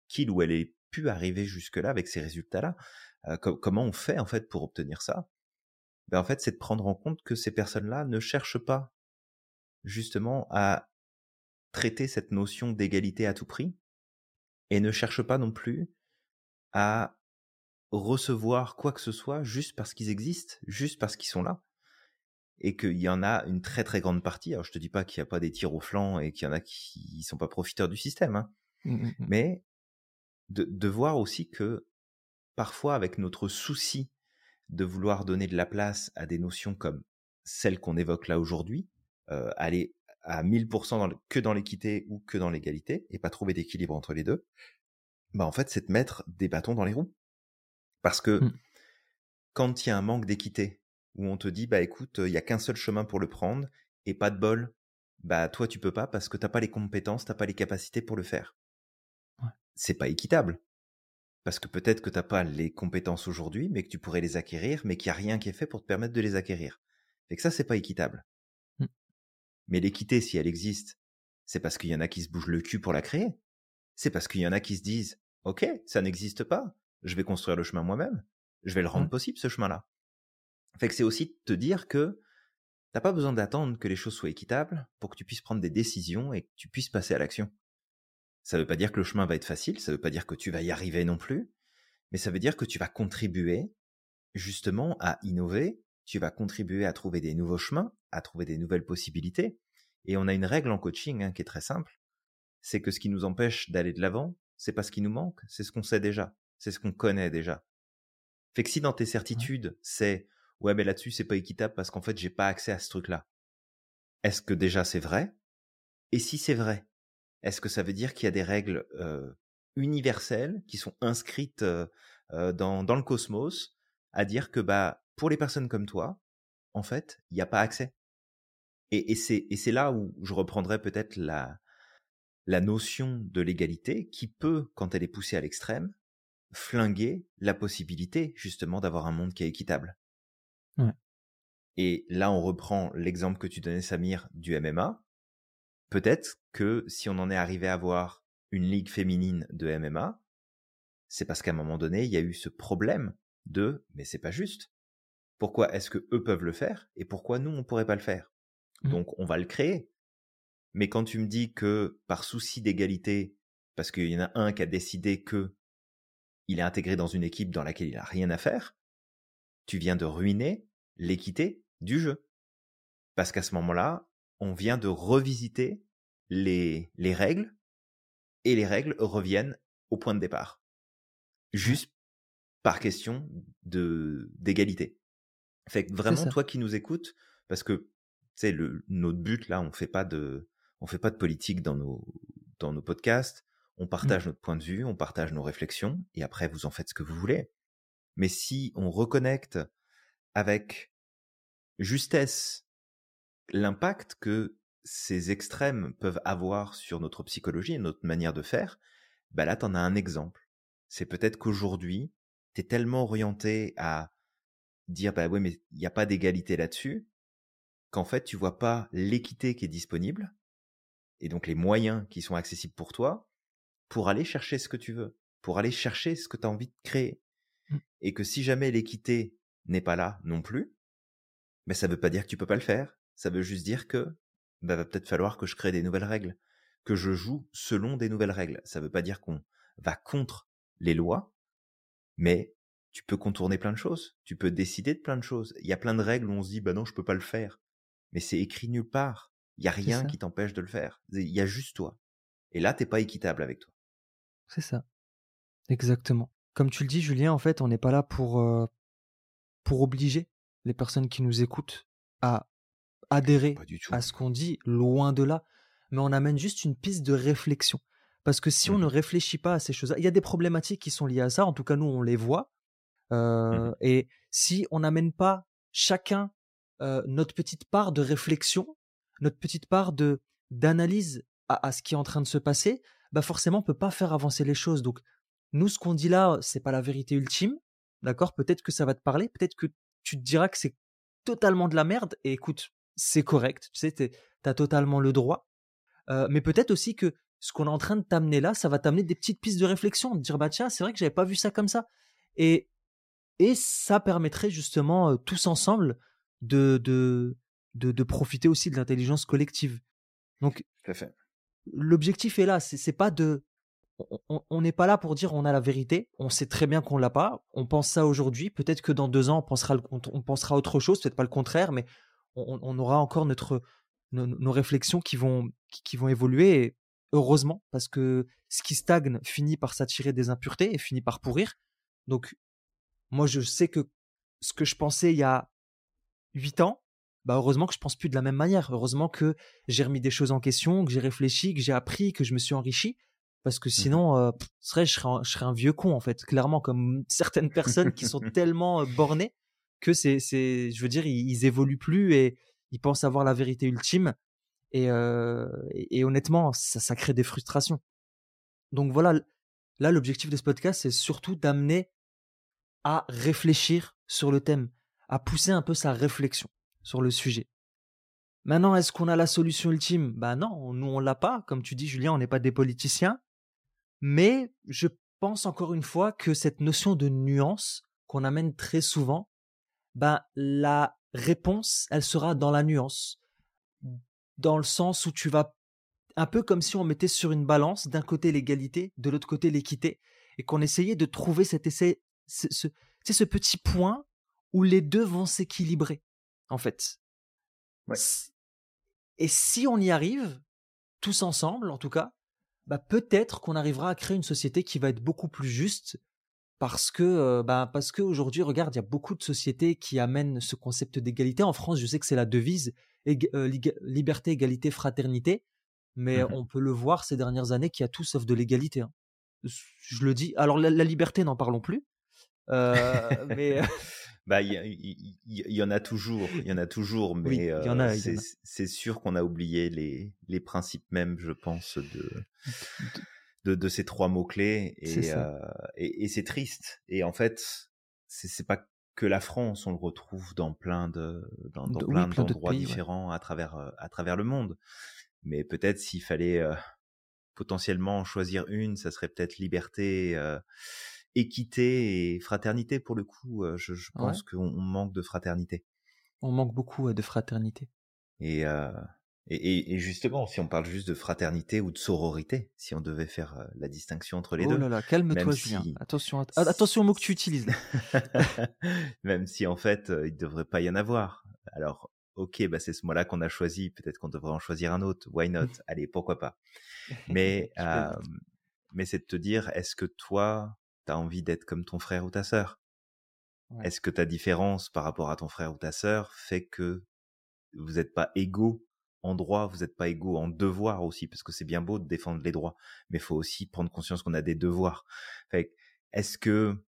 qu'il ou elle ait pu arriver jusque-là avec ces résultats-là? Euh, Comment on fait en fait pour obtenir ça? Ben, En fait, c'est de prendre en compte que ces personnes-là ne cherchent pas justement à traiter cette notion d'égalité à tout prix et ne cherchent pas non plus à recevoir quoi que ce soit juste parce qu'ils existent, juste parce qu'ils sont là. Et qu'il y en a une très très grande partie. Alors je te dis pas qu'il n'y a pas des tirs au flanc et qu'il y en a qui ne sont pas profiteurs du système, hein. mmh, mmh, mmh. mais de, de voir aussi que parfois avec notre souci de vouloir donner de la place à des notions comme celles qu'on évoque là aujourd'hui, euh, aller à 1000% que dans l'équité ou que dans l'égalité et pas trouver d'équilibre entre les deux, bah en fait c'est de mettre des bâtons dans les roues. Parce que mmh. quand il y a un manque d'équité, où on te dit bah écoute, il y a qu'un seul chemin pour le prendre et pas de bol, bah toi tu peux pas parce que t'as pas les compétences, t'as pas les capacités pour le faire. C'est pas équitable. Parce que peut-être que t'as pas les compétences aujourd'hui, mais que tu pourrais les acquérir, mais qu'il y a rien qui est fait pour te permettre de les acquérir. Et que ça c'est pas équitable. Mais l'équité, si elle existe, c'est parce qu'il y en a qui se bougent le cul pour la créer. C'est parce qu'il y en a qui se disent, OK, ça n'existe pas. Je vais construire le chemin moi-même. Je vais le rendre mmh. possible, ce chemin-là. Fait que c'est aussi de te dire que t'as pas besoin d'attendre que les choses soient équitables pour que tu puisses prendre des décisions et que tu puisses passer à l'action. Ça veut pas dire que le chemin va être facile, ça veut pas dire que tu vas y arriver non plus, mais ça veut dire que tu vas contribuer justement à innover, tu vas contribuer à trouver des nouveaux chemins, à trouver des nouvelles possibilités. Et on a une règle en coaching hein, qui est très simple, c'est que ce qui nous empêche d'aller de l'avant, c'est pas ce qui nous manque, c'est ce qu'on sait déjà, c'est ce qu'on connaît déjà. Fait que si dans tes certitudes, c'est ouais mais là-dessus c'est pas équitable parce qu'en fait j'ai pas accès à ce truc-là. Est-ce que déjà c'est vrai? Et si c'est vrai, est-ce que ça veut dire qu'il y a des règles euh, universelles qui sont inscrites euh, euh, dans, dans le cosmos à dire que bah pour les personnes comme toi, en fait, il n'y a pas accès. Et, et c'est là où je reprendrai peut-être la, la notion de l'égalité qui peut, quand elle est poussée à l'extrême, flinguer la possibilité justement d'avoir un monde qui est équitable. Et là, on reprend l'exemple que tu donnais, Samir, du MMA. Peut-être que si on en est arrivé à avoir une ligue féminine de MMA, c'est parce qu'à un moment donné, il y a eu ce problème de mais c'est pas juste. Pourquoi est-ce que eux peuvent le faire et pourquoi nous on pourrait pas le faire? Mmh. Donc on va le créer. Mais quand tu me dis que par souci d'égalité, parce qu'il y en a un qui a décidé que il est intégré dans une équipe dans laquelle il a rien à faire, tu viens de ruiner l'équité du jeu. Parce qu'à ce moment-là, on vient de revisiter les, les règles et les règles reviennent au point de départ. Juste par question de d'égalité. Fait que vraiment, toi qui nous écoutes, parce que c'est le notre but là, on fait pas de on fait pas de politique dans nos dans nos podcasts. On mmh. partage notre point de vue, on partage nos réflexions, et après vous en faites ce que vous voulez. Mais si on reconnecte avec justesse l'impact que ces extrêmes peuvent avoir sur notre psychologie et notre manière de faire, bah là, t'en as un exemple. C'est peut-être qu'aujourd'hui, t'es tellement orienté à dire, bah oui, mais il n'y a pas d'égalité là-dessus, qu'en fait, tu vois pas l'équité qui est disponible, et donc les moyens qui sont accessibles pour toi, pour aller chercher ce que tu veux, pour aller chercher ce que tu as envie de créer. Mmh. Et que si jamais l'équité n'est pas là non plus, mais ça veut pas dire que tu peux pas le faire. Ça veut juste dire que bah, va peut-être falloir que je crée des nouvelles règles, que je joue selon des nouvelles règles. Ça veut pas dire qu'on va contre les lois, mais tu peux contourner plein de choses. Tu peux décider de plein de choses. Il y a plein de règles où on se dit, bah non, je peux pas le faire. Mais c'est écrit nulle part. Il y a rien qui t'empêche de le faire. Il y a juste toi. Et là, t'es pas équitable avec toi. C'est ça. Exactement. Comme tu le dis, Julien, en fait, on n'est pas là pour, euh, pour obliger les personnes qui nous écoutent à adhérer à ce qu'on dit, loin de là. Mais on amène juste une piste de réflexion. Parce que si on ne mmh réfléchit pas à ces choses-là, il y a des problématiques qui sont liées à ça. En tout cas, nous, on les voit. Mmh euh, et si on n'amène pas chacun euh, notre petite part de réflexion, notre petite part de d'analyse à, ce qui est en train de se passer, bah forcément, on peut pas faire avancer les choses. Donc, nous, ce qu'on dit là, c'est pas la vérité ultime, d'accord? Peut-être que ça va te parler, peut-être que tu te diras que c'est totalement de la merde. Et écoute, c'est correct, tu sais, t'as totalement le droit. Euh, mais peut-être aussi que ce qu'on est en train de t'amener là, ça va t'amener des petites pistes de réflexion, de dire bah tiens, c'est vrai que j'avais pas vu ça comme ça. Et et ça permettrait justement tous ensemble de, de, de, profiter aussi de l'intelligence collective. Donc, l'objectif est là, c'est pas de. On n'est pas là pour dire on a la vérité, on sait très bien qu'on l'a pas, on pense ça aujourd'hui, peut-être que dans deux ans on pensera, on pensera autre chose, peut-être pas le contraire, mais on, aura encore notre, nos, réflexions qui vont, qui, vont évoluer, et heureusement, parce que ce qui stagne finit par s'attirer des impuretés et finit par pourrir. Donc moi, je sais que ce que je pensais il y a huit ans, bah heureusement que je pense plus de la même manière. Heureusement que j'ai remis des choses en question, que j'ai réfléchi, que j'ai appris, que je me suis enrichi. Parce que mmh sinon, euh, serait, je, serais un, je serais un vieux con, en fait. Clairement, comme certaines personnes qui sont tellement euh, bornées que c'est, c'est, je veux dire, ils, évoluent plus et ils pensent avoir la vérité ultime. Et, euh, et, honnêtement, ça, ça crée des frustrations. Donc voilà, là, l'objectif de ce podcast, c'est surtout d'amener à réfléchir sur le thème, à pousser un peu sa réflexion sur le sujet. Maintenant, est-ce qu'on a la solution ultime? Ben non, nous on l'a pas. Comme tu dis, Julien, on n'est pas des politiciens. Mais je pense encore une fois que cette notion de nuance qu'on amène très souvent, ben la réponse, elle sera dans la nuance, dans le sens où tu vas un peu comme si on mettait sur une balance d'un côté l'égalité, de l'autre côté l'équité, et qu'on essayait de trouver cet essai, ce, ce, ce petit point où les deux vont s'équilibrer, en fait. Et si on y arrive, tous ensemble en tout cas, bah peut-être qu'on arrivera à créer une société qui va être beaucoup plus juste parce que euh, bah parce qu'aujourd'hui regarde il y a beaucoup de sociétés qui amènent ce concept d'égalité. En France je sais que c'est la devise euh, liberté égalité fraternité mais Mmh on peut le voir ces dernières années qu'il y a tout sauf de l'égalité hein. je le dis. Alors la, liberté n'en parlons plus mais bah il y, y, en a toujours il y en a toujours mais c'est sûr qu'on a oublié les les principes même je pense de de, de ces trois mots clés et, euh, et, et c'est triste. Et en fait, c'est pas que la France, on le retrouve dans plein de dans, dans plein d'endroits différents à travers euh, à travers le monde. Mais peut-être s'il fallait euh, potentiellement choisir une, ça serait peut-être liberté, euh, équité et fraternité pour le coup. je, je pense qu'on manque de fraternité. On manque beaucoup de fraternité. Et et, et, justement, si on parle juste de fraternité ou de sororité, si on devait faire la distinction entre les deux. Oh là là, calme-toi, Julien. Attention, attention aux mots que tu utilises. même si en fait, il ne devrait pas y en avoir. Alors, ok, bah c'est ce mot-là qu'on a choisi. Peut-être qu'on devrait en choisir un autre. Why not? Allez, pourquoi pas. Mais, euh, mais c'est de te dire, est-ce que toi, tu as envie d'être comme ton frère ou ta sœur. Est-ce que ta différence par rapport à ton frère ou ta sœur fait que vous n'êtes pas égaux en droit, vous n'êtes pas égaux en devoir aussi, parce que c'est bien beau de défendre les droits, mais il faut aussi prendre conscience qu'on a des devoirs. est-ce que,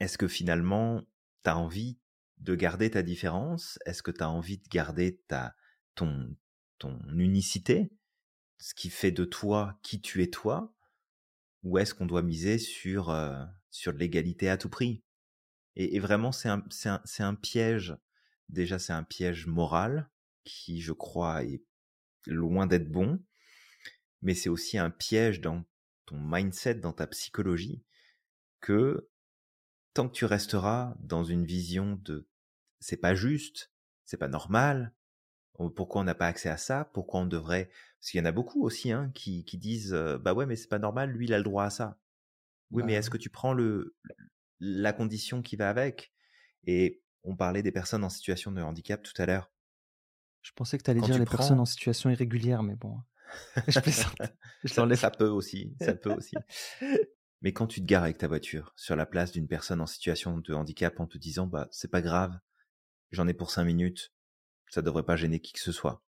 est-ce que finalement, tu as envie de garder ta différence? Est-ce que tu as envie de garder ta, ton, ton unicité? Ce qui fait de toi qui tu es toi? Ou est-ce qu'on doit miser sur, euh, sur l'égalité à tout prix? Et, vraiment, c'est un, c'est un, c'est un piège. Déjà, c'est un piège moral qui, je crois, est loin d'être bon, mais c'est aussi un piège dans ton mindset, dans ta psychologie, que tant que tu resteras dans une vision de c'est pas juste, c'est pas normal, pourquoi on n'a pas accès à ça, pourquoi on devrait, parce qu'il y en a beaucoup aussi hein, qui, qui disent bah ouais mais c'est pas normal, lui il a le droit à ça. Oui mais est-ce bah que tu prends le la condition qui va avec? Et on parlait des personnes en situation de handicap tout à l'heure. Je pensais que tu allais dire les personnes en situation irrégulière, mais bon, je plaisante. Je ça, ça peut aussi, ça peut aussi. Mais quand tu te gares avec ta voiture sur la place d'une personne en situation de handicap en te disant bah c'est pas grave, j'en ai pour cinq minutes, ça devrait pas gêner qui que ce soit.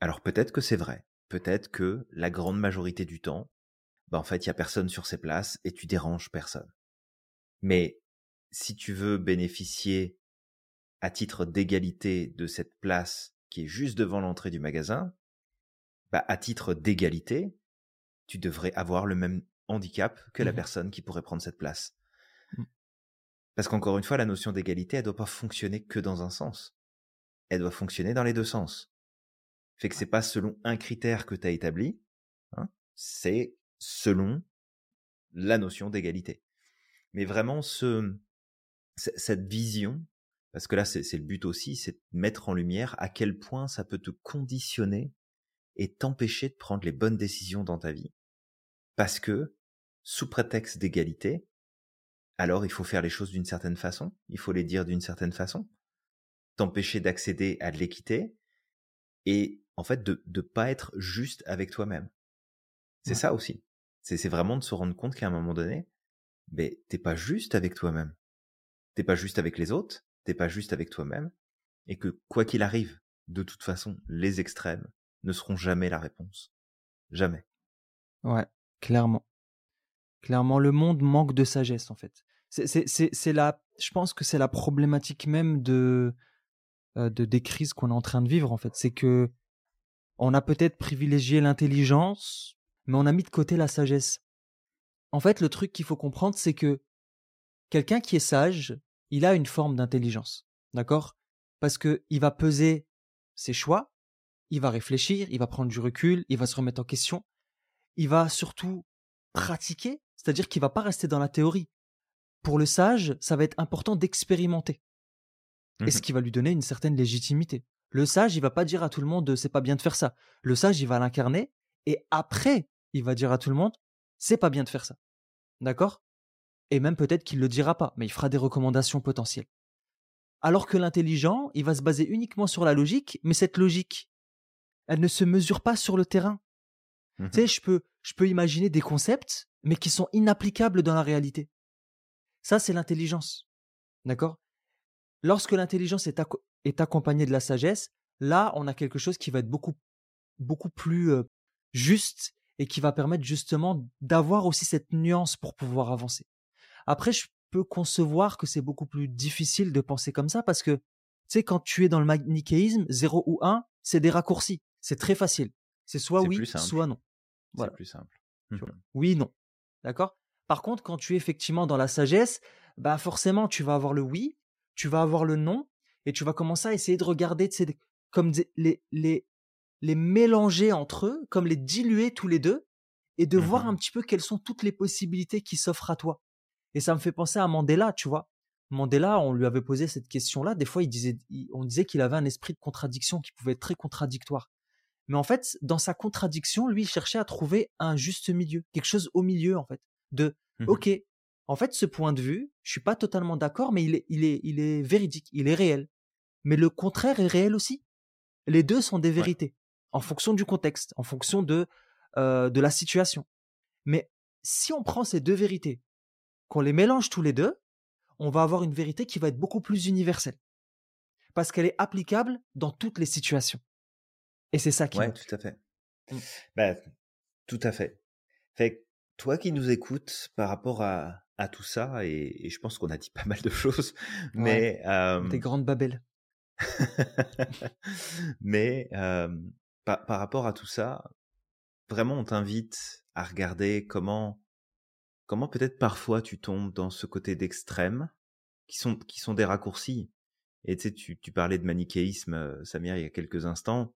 Alors peut-être que c'est vrai, peut-être que la grande majorité du temps, bah en fait il y a personne sur ces places et tu déranges personne. Mais si tu veux bénéficier à titre d'égalité de cette place qui est juste devant l'entrée du magasin, bah, à titre d'égalité, tu devrais avoir le même handicap que la mmh personne qui pourrait prendre cette place. Mmh. Parce qu'encore une fois, la notion d'égalité, elle doit pas fonctionner que dans un sens. Elle doit fonctionner dans les deux sens. Fait que c'est pas selon un critère que tu as établi, hein, c'est selon la notion d'égalité. Mais vraiment, ce, cette vision parce que là, c'est le but aussi, c'est de mettre en lumière à quel point ça peut te conditionner et t'empêcher de prendre les bonnes décisions dans ta vie. Parce que, sous prétexte d'égalité, alors il faut faire les choses d'une certaine façon, il faut les dire d'une certaine façon, t'empêcher d'accéder à de l'équité et en fait de ne pas être juste avec toi-même. C'est ça aussi. C'est vraiment de se rendre compte qu'à un moment donné, ben, t'es pas juste avec toi-même. T'es pas juste avec les autres, t'es pas juste avec toi-même, et que quoi qu'il arrive, de toute façon, les extrêmes ne seront jamais la réponse. Jamais. Ouais, clairement. Clairement, le monde manque de sagesse, en fait. C'est la, je pense que c'est la problématique même de, de des crises qu'on est en train de vivre, en fait. C'est que on a peut-être privilégié l'intelligence, mais on a mis de côté la sagesse. En fait, le truc qu'il faut comprendre, c'est que quelqu'un qui est sage, il a une forme d'intelligence, d'accord? Parce que il va peser ses choix, il va réfléchir, il va prendre du recul, il va se remettre en question, il va surtout pratiquer, c'est-à-dire qu'il va pas rester dans la théorie. Pour le sage, ça va être important d'expérimenter. Et ce qui va lui donner une certaine légitimité. Le sage, il va pas dire à tout le monde c'est pas bien de faire ça. Le sage, il va l'incarner et après, il va dire à tout le monde c'est pas bien de faire ça. D'accord? Et même peut-être qu'il le dira pas, mais il fera des recommandations potentielles. Alors que l'intelligent, il va se baser uniquement sur la logique, mais cette logique, elle ne se mesure pas sur le terrain. Mmh Tu sais, je peux, je peux imaginer des concepts, mais qui sont inapplicables dans la réalité. Ça, c'est l'intelligence. D'accord? Lorsque l'intelligence est, est, accompagnée de la sagesse, là, on a quelque chose qui va être beaucoup, beaucoup plus euh, juste et qui va permettre justement d'avoir aussi cette nuance pour pouvoir avancer. Après, je peux concevoir que c'est beaucoup plus difficile de penser comme ça parce que, tu sais, quand tu es dans le manichéisme, 0 ou 1, c'est des raccourcis. C'est très facile. C'est soit oui, soit non. Voilà. C'est plus simple. Mmh oui, non. D'accord? Par contre, quand tu es effectivement dans la sagesse, bah forcément, tu vas avoir le oui, tu vas avoir le non, et tu vas commencer à essayer de regarder comme les, les, les mélanger entre eux, comme les diluer tous les deux, et de voir un petit peu quelles sont toutes les possibilités qui s'offrent à toi. Et ça me fait penser à Mandela, tu vois. Mandela, on lui avait posé cette question-là. Des fois, il disait, on disait qu'il avait un esprit de contradiction qui pouvait être très contradictoire. Mais en fait, dans sa contradiction, lui, il cherchait à trouver un juste milieu, quelque chose au milieu, en fait. De, mmh ok, en fait, ce point de vue, je suis pas totalement d'accord, mais il est, il est, il est véridique, il est réel. Mais le contraire est réel aussi. Les deux sont des vérités, en fonction du contexte, en fonction de, euh, de la situation. Mais si on prend ces deux vérités, qu'on les mélange tous les deux, on va avoir une vérité qui va être beaucoup plus universelle. Parce qu'elle est applicable dans toutes les situations. Et c'est ça qui. Ouais, tout à fait. Mmh. Bah, tout à fait. Fait toi qui nous écoutes par rapport à, à tout ça, et, je pense qu'on a dit pas mal de choses, mais des grandes babelles. mais par, par, rapport à tout ça, vraiment, on t'invite à regarder comment comment peut-être parfois tu tombes dans ce côté d'extrême qui sont qui sont des raccourcis. Et tu sais, tu, tu parlais de manichéisme, Samir, il y a quelques instants.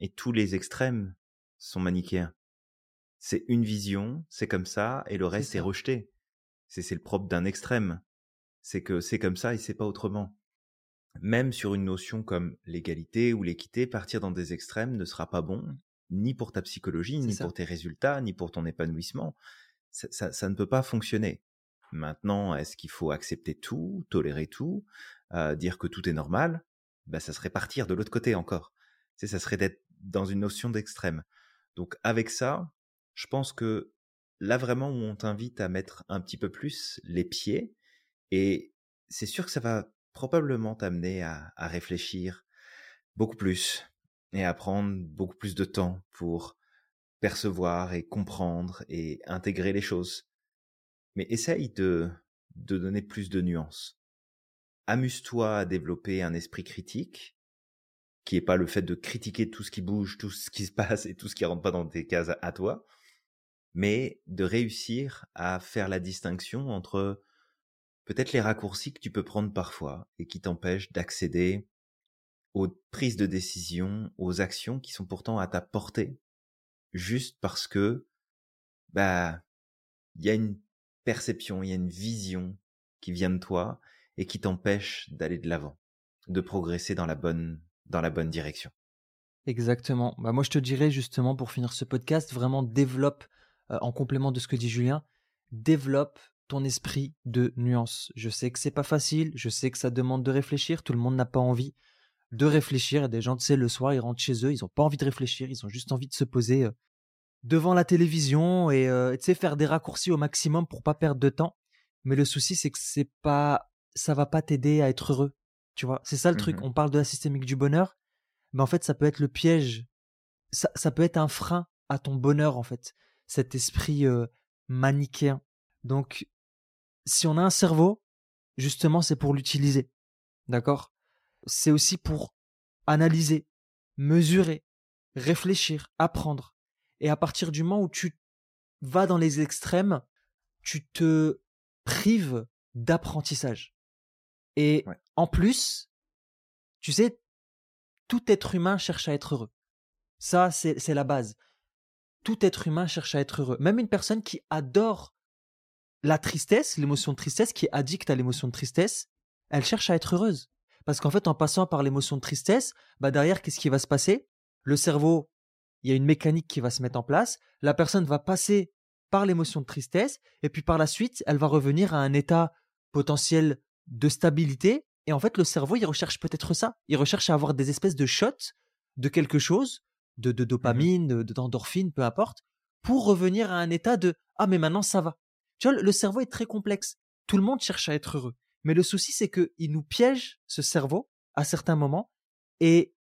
Et tous les extrêmes sont manichéens. C'est une vision, c'est comme ça, et le reste est, rejeté. C'est le propre d'un extrême. C'est que c'est comme ça et c'est pas autrement. Même sur une notion comme l'égalité ou l'équité, partir dans des extrêmes ne sera pas bon, ni pour ta psychologie, ni pour tes résultats, ni pour ton épanouissement. Ça, ça, ne peut pas fonctionner. Maintenant, est-ce qu'il faut accepter tout, tolérer tout, euh, dire que tout est normal? Ben, ça serait partir de l'autre côté encore. Ça serait d'être dans une notion d'extrême. Donc avec ça, je pense que là vraiment où on t'invite à mettre un petit peu plus les pieds, et c'est sûr que ça va probablement t'amener à, réfléchir beaucoup plus et à prendre beaucoup plus de temps pour percevoir et comprendre et intégrer les choses. Mais essaye de, de donner plus de nuances. Amuse-toi à développer un esprit critique, qui est pas le fait de critiquer tout ce qui bouge, tout ce qui se passe et tout ce qui rentre pas dans tes cases à toi, mais de réussir à faire la distinction entre peut-être les raccourcis que tu peux prendre parfois et qui t'empêchent d'accéder aux prises de décision, aux actions qui sont pourtant à ta portée, juste parce que, bah, il y a une perception, il y a une vision qui vient de toi et qui t'empêche d'aller de l'avant, de progresser dans la bonne dans la bonne direction. Exactement. Bah moi, je te dirais justement pour finir ce podcast, vraiment développe, euh, en complément de ce que dit Julien, développe ton esprit de nuance. Je sais que c'est pas facile, je sais que ça demande de réfléchir, tout le monde n'a pas envie de réfléchir. Des gens, tu sais, le soir, ils rentrent chez eux, ils n'ont pas envie de réfléchir, ils ont juste envie de se poser euh, devant la télévision et euh, tu sais, faire des raccourcis au maximum pour pas perdre de temps. Mais le souci, c'est que c'est pas, ça va pas t'aider à être heureux. Tu vois, c'est ça le truc. Mmh On parle de la systémique du bonheur, mais en fait, ça peut être le piège. Ça, ça peut être un frein à ton bonheur, en fait. Cet esprit euh, manichéen. Donc, si on a un cerveau, justement, c'est pour l'utiliser. D'accord? C'est aussi pour analyser, mesurer, réfléchir, apprendre. Et à partir du moment où tu vas dans les extrêmes, tu te prives d'apprentissage. Et en plus, tu sais, tout être humain cherche à être heureux. Ça, c'est la base. Tout être humain cherche à être heureux. Même une personne qui adore la tristesse, l'émotion de tristesse, qui est addict à l'émotion de tristesse, elle cherche à être heureuse. Parce qu'en fait, en passant par l'émotion de tristesse, bah derrière, qu'est-ce qui va se passer? Le cerveau, il y a une mécanique qui va se mettre en place. La personne va passer par l'émotion de tristesse, et puis par la suite, elle va revenir à un état potentiel de stabilité. Et en fait, le cerveau, il recherche peut-être ça. Il recherche à avoir des espèces de shots de quelque chose, de, de mmh dopamine, de d'endorphine, peu importe, pour revenir à un état de ah mais maintenant ça va. Tu vois, le cerveau est très complexe. Tout le monde cherche à être heureux. Mais le souci, c'est qu'il nous piège ce cerveau à certains moments. Et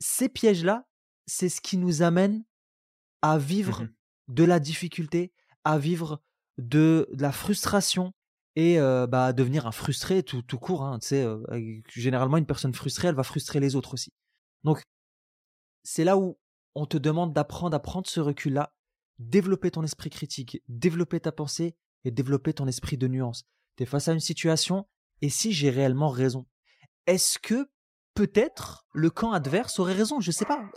ces pièges-là, c'est ce qui nous amène à vivre mmh de la difficulté, à vivre de, la frustration et bah, devenir un frustré tout, tout court. Hein, tu sais, généralement, une personne frustrée, elle va frustrer les autres aussi. Donc, c'est là où on te demande d'apprendre à prendre ce recul-là, développer ton esprit critique, développer ta pensée et développer ton esprit de nuance. Tu es face à une situation, et si j'ai réellement raison Est-ce que peut-être le camp adverse aurait raison? Je sais pas.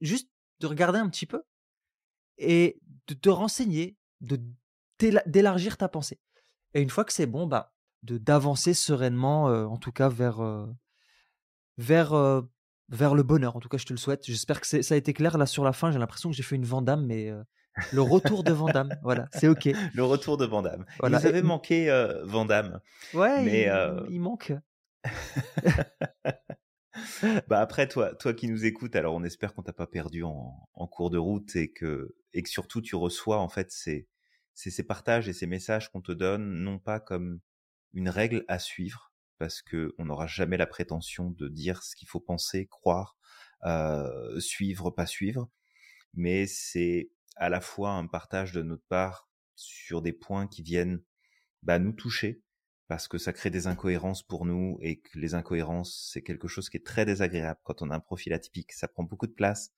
Juste de regarder un petit peu et de te renseigner, de d'élargir ta pensée. Et une fois que c'est bon, bah, de d'avancer sereinement, euh, en tout cas vers euh, vers euh, vers le bonheur. En tout cas, je te le souhaite. J'espère que ça a été clair là sur la fin. J'ai l'impression que j'ai fait une Vandame, mais le retour de Vandame, voilà, c'est ok. Le retour de Vandame. Voilà. Vous avez manqué Vandame. Ouais, mais il, manque. bah après toi, toi qui nous écoutes, alors on espère qu'on t'a pas perdu en, en, cours de route et que et que surtout tu reçois en fait ces ces partages et ces messages qu'on te donne non pas comme une règle à suivre parce que on n'aura jamais la prétention de dire ce qu'il faut penser, croire, euh, suivre, pas suivre, mais c'est à la fois un partage de notre part sur des points qui viennent bah, nous toucher parce que ça crée des incohérences pour nous et que les incohérences c'est quelque chose qui est très désagréable quand on a un profil atypique. Ça prend beaucoup de place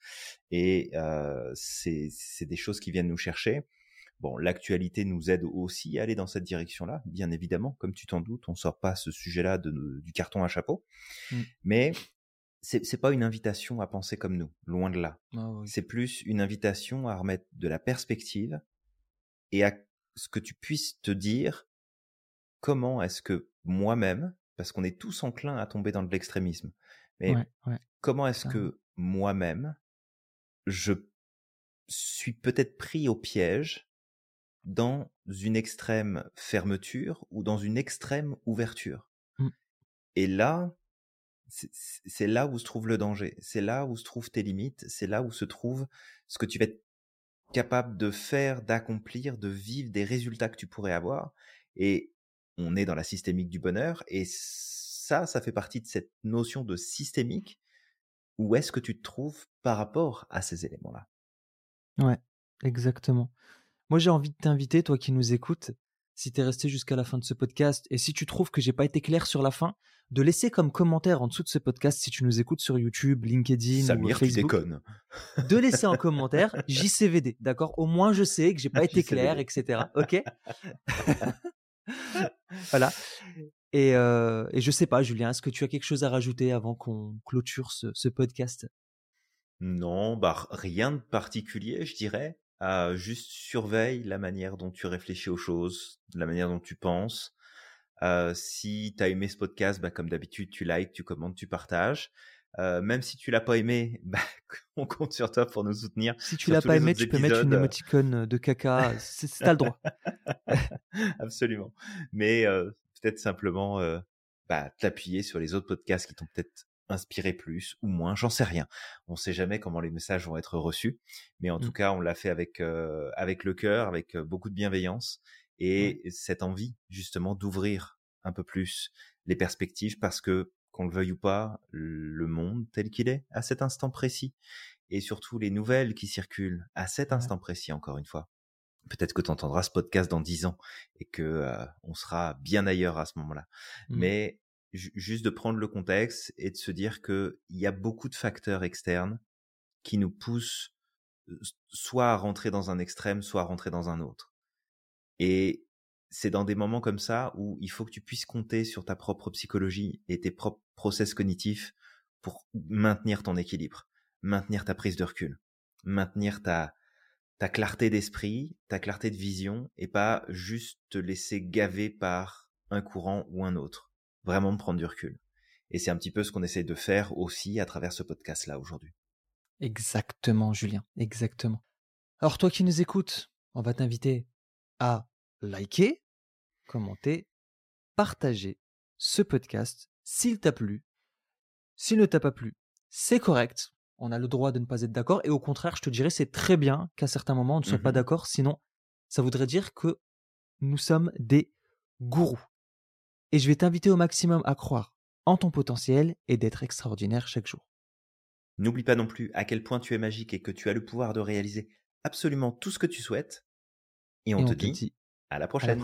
et euh, c'est des choses qui viennent nous chercher bon l'actualité nous aide aussi à aller dans cette direction là bien évidemment. Comme tu t'en doutes on sort pas ce sujet là de, du carton à chapeau. Mmh. mais c'est c'est pas une invitation à penser comme nous loin de là. Ah c'est plus une invitation à remettre de la perspective et à ce que tu puisses te dire comment est-ce que moi-même, parce qu'on est tous enclins à tomber dans de l'extrémisme, mais comment est-ce que moi-même, je suis peut-être pris au piège dans une extrême fermeture ou dans une extrême ouverture. Mmh. Et là, c'est là où se trouve le danger, c'est là où se trouvent tes limites, c'est là où se trouve ce que tu vas être capable de faire, d'accomplir, de vivre, des résultats que tu pourrais avoir. Et on est dans la systémique du bonheur, et ça, ça fait partie de cette notion de systémique. Où est-ce que tu te trouves par rapport à ces éléments-là? Ouais, exactement. Moi, j'ai envie de t'inviter, toi qui nous écoutes, si tu es resté jusqu'à la fin de ce podcast, et si tu trouves que j'ai pas été clair sur la fin, de laisser comme commentaire en dessous de ce podcast, si tu nous écoutes sur YouTube, LinkedIn ou Facebook, de laisser en commentaire JCVD, d'accord? Au moins, je sais que j'ai pas été clair, etc. Ok? Voilà. Et, euh, et je sais pas, Julien, est-ce que tu as quelque chose à rajouter avant qu'on clôture ce, podcast? Non, bah rien de particulier, je dirais. Ah, juste surveille la manière dont tu réfléchis aux choses, la manière dont tu penses. Euh, si tu as aimé ce podcast, bah, comme d'habitude, tu likes, tu commentes, tu partages. Euh, même si tu l'as pas aimé, bah, on compte sur toi pour nous soutenir. Si tu l'as pas aimé, tu peux mettre une émoticône de caca. C'est as le droit. Absolument. Mais euh, peut-être simplement euh, bah, t'appuyer sur les autres podcasts qui t'ont peut-être inspiré plus ou moins. J'en sais rien. On sait jamais comment les messages vont être reçus. Mais en tout mmh. cas, on l'a fait avec avec le cœur, avec beaucoup de bienveillance et cette envie justement d'ouvrir un peu plus les perspectives parce que qu'on le veuille ou pas, le monde tel qu'il est à cet instant précis, et surtout les nouvelles qui circulent à cet instant précis, encore une fois. Peut-être que tu entendras ce podcast dans dix ans et que euh, on sera bien ailleurs à ce moment-là. Mmh. Mais juste de prendre le contexte et de se dire que il y a beaucoup de facteurs externes qui nous poussent soit à rentrer dans un extrême, soit à rentrer dans un autre. Et c'est dans des moments comme ça où il faut que tu puisses compter sur ta propre psychologie et tes propres process cognitifs pour maintenir ton équilibre, maintenir ta prise de recul, maintenir ta, ta clarté d'esprit, ta clarté de vision et pas juste te laisser gaver par un courant ou un autre. Vraiment prendre du recul. Et c'est un petit peu ce qu'on essaie de faire aussi à travers ce podcast-là aujourd'hui. Exactement, Julien, exactement. Alors toi qui nous écoutes, on va t'inviter à liker, commenter, partager ce podcast s'il t'a plu. S'il ne t'a pas plu, c'est correct. On a le droit de ne pas être d'accord. Et au contraire, je te dirais, c'est très bien qu'à certains moments, on ne soit pas mmh d'accord. Sinon, ça voudrait dire que nous sommes des gourous. Et je vais t'inviter au maximum à croire en ton potentiel et d'être extraordinaire chaque jour. N'oublie pas non plus à quel point tu es magique et que tu as le pouvoir de réaliser absolument tout ce que tu souhaites. Et on, te, dit, à la prochaine.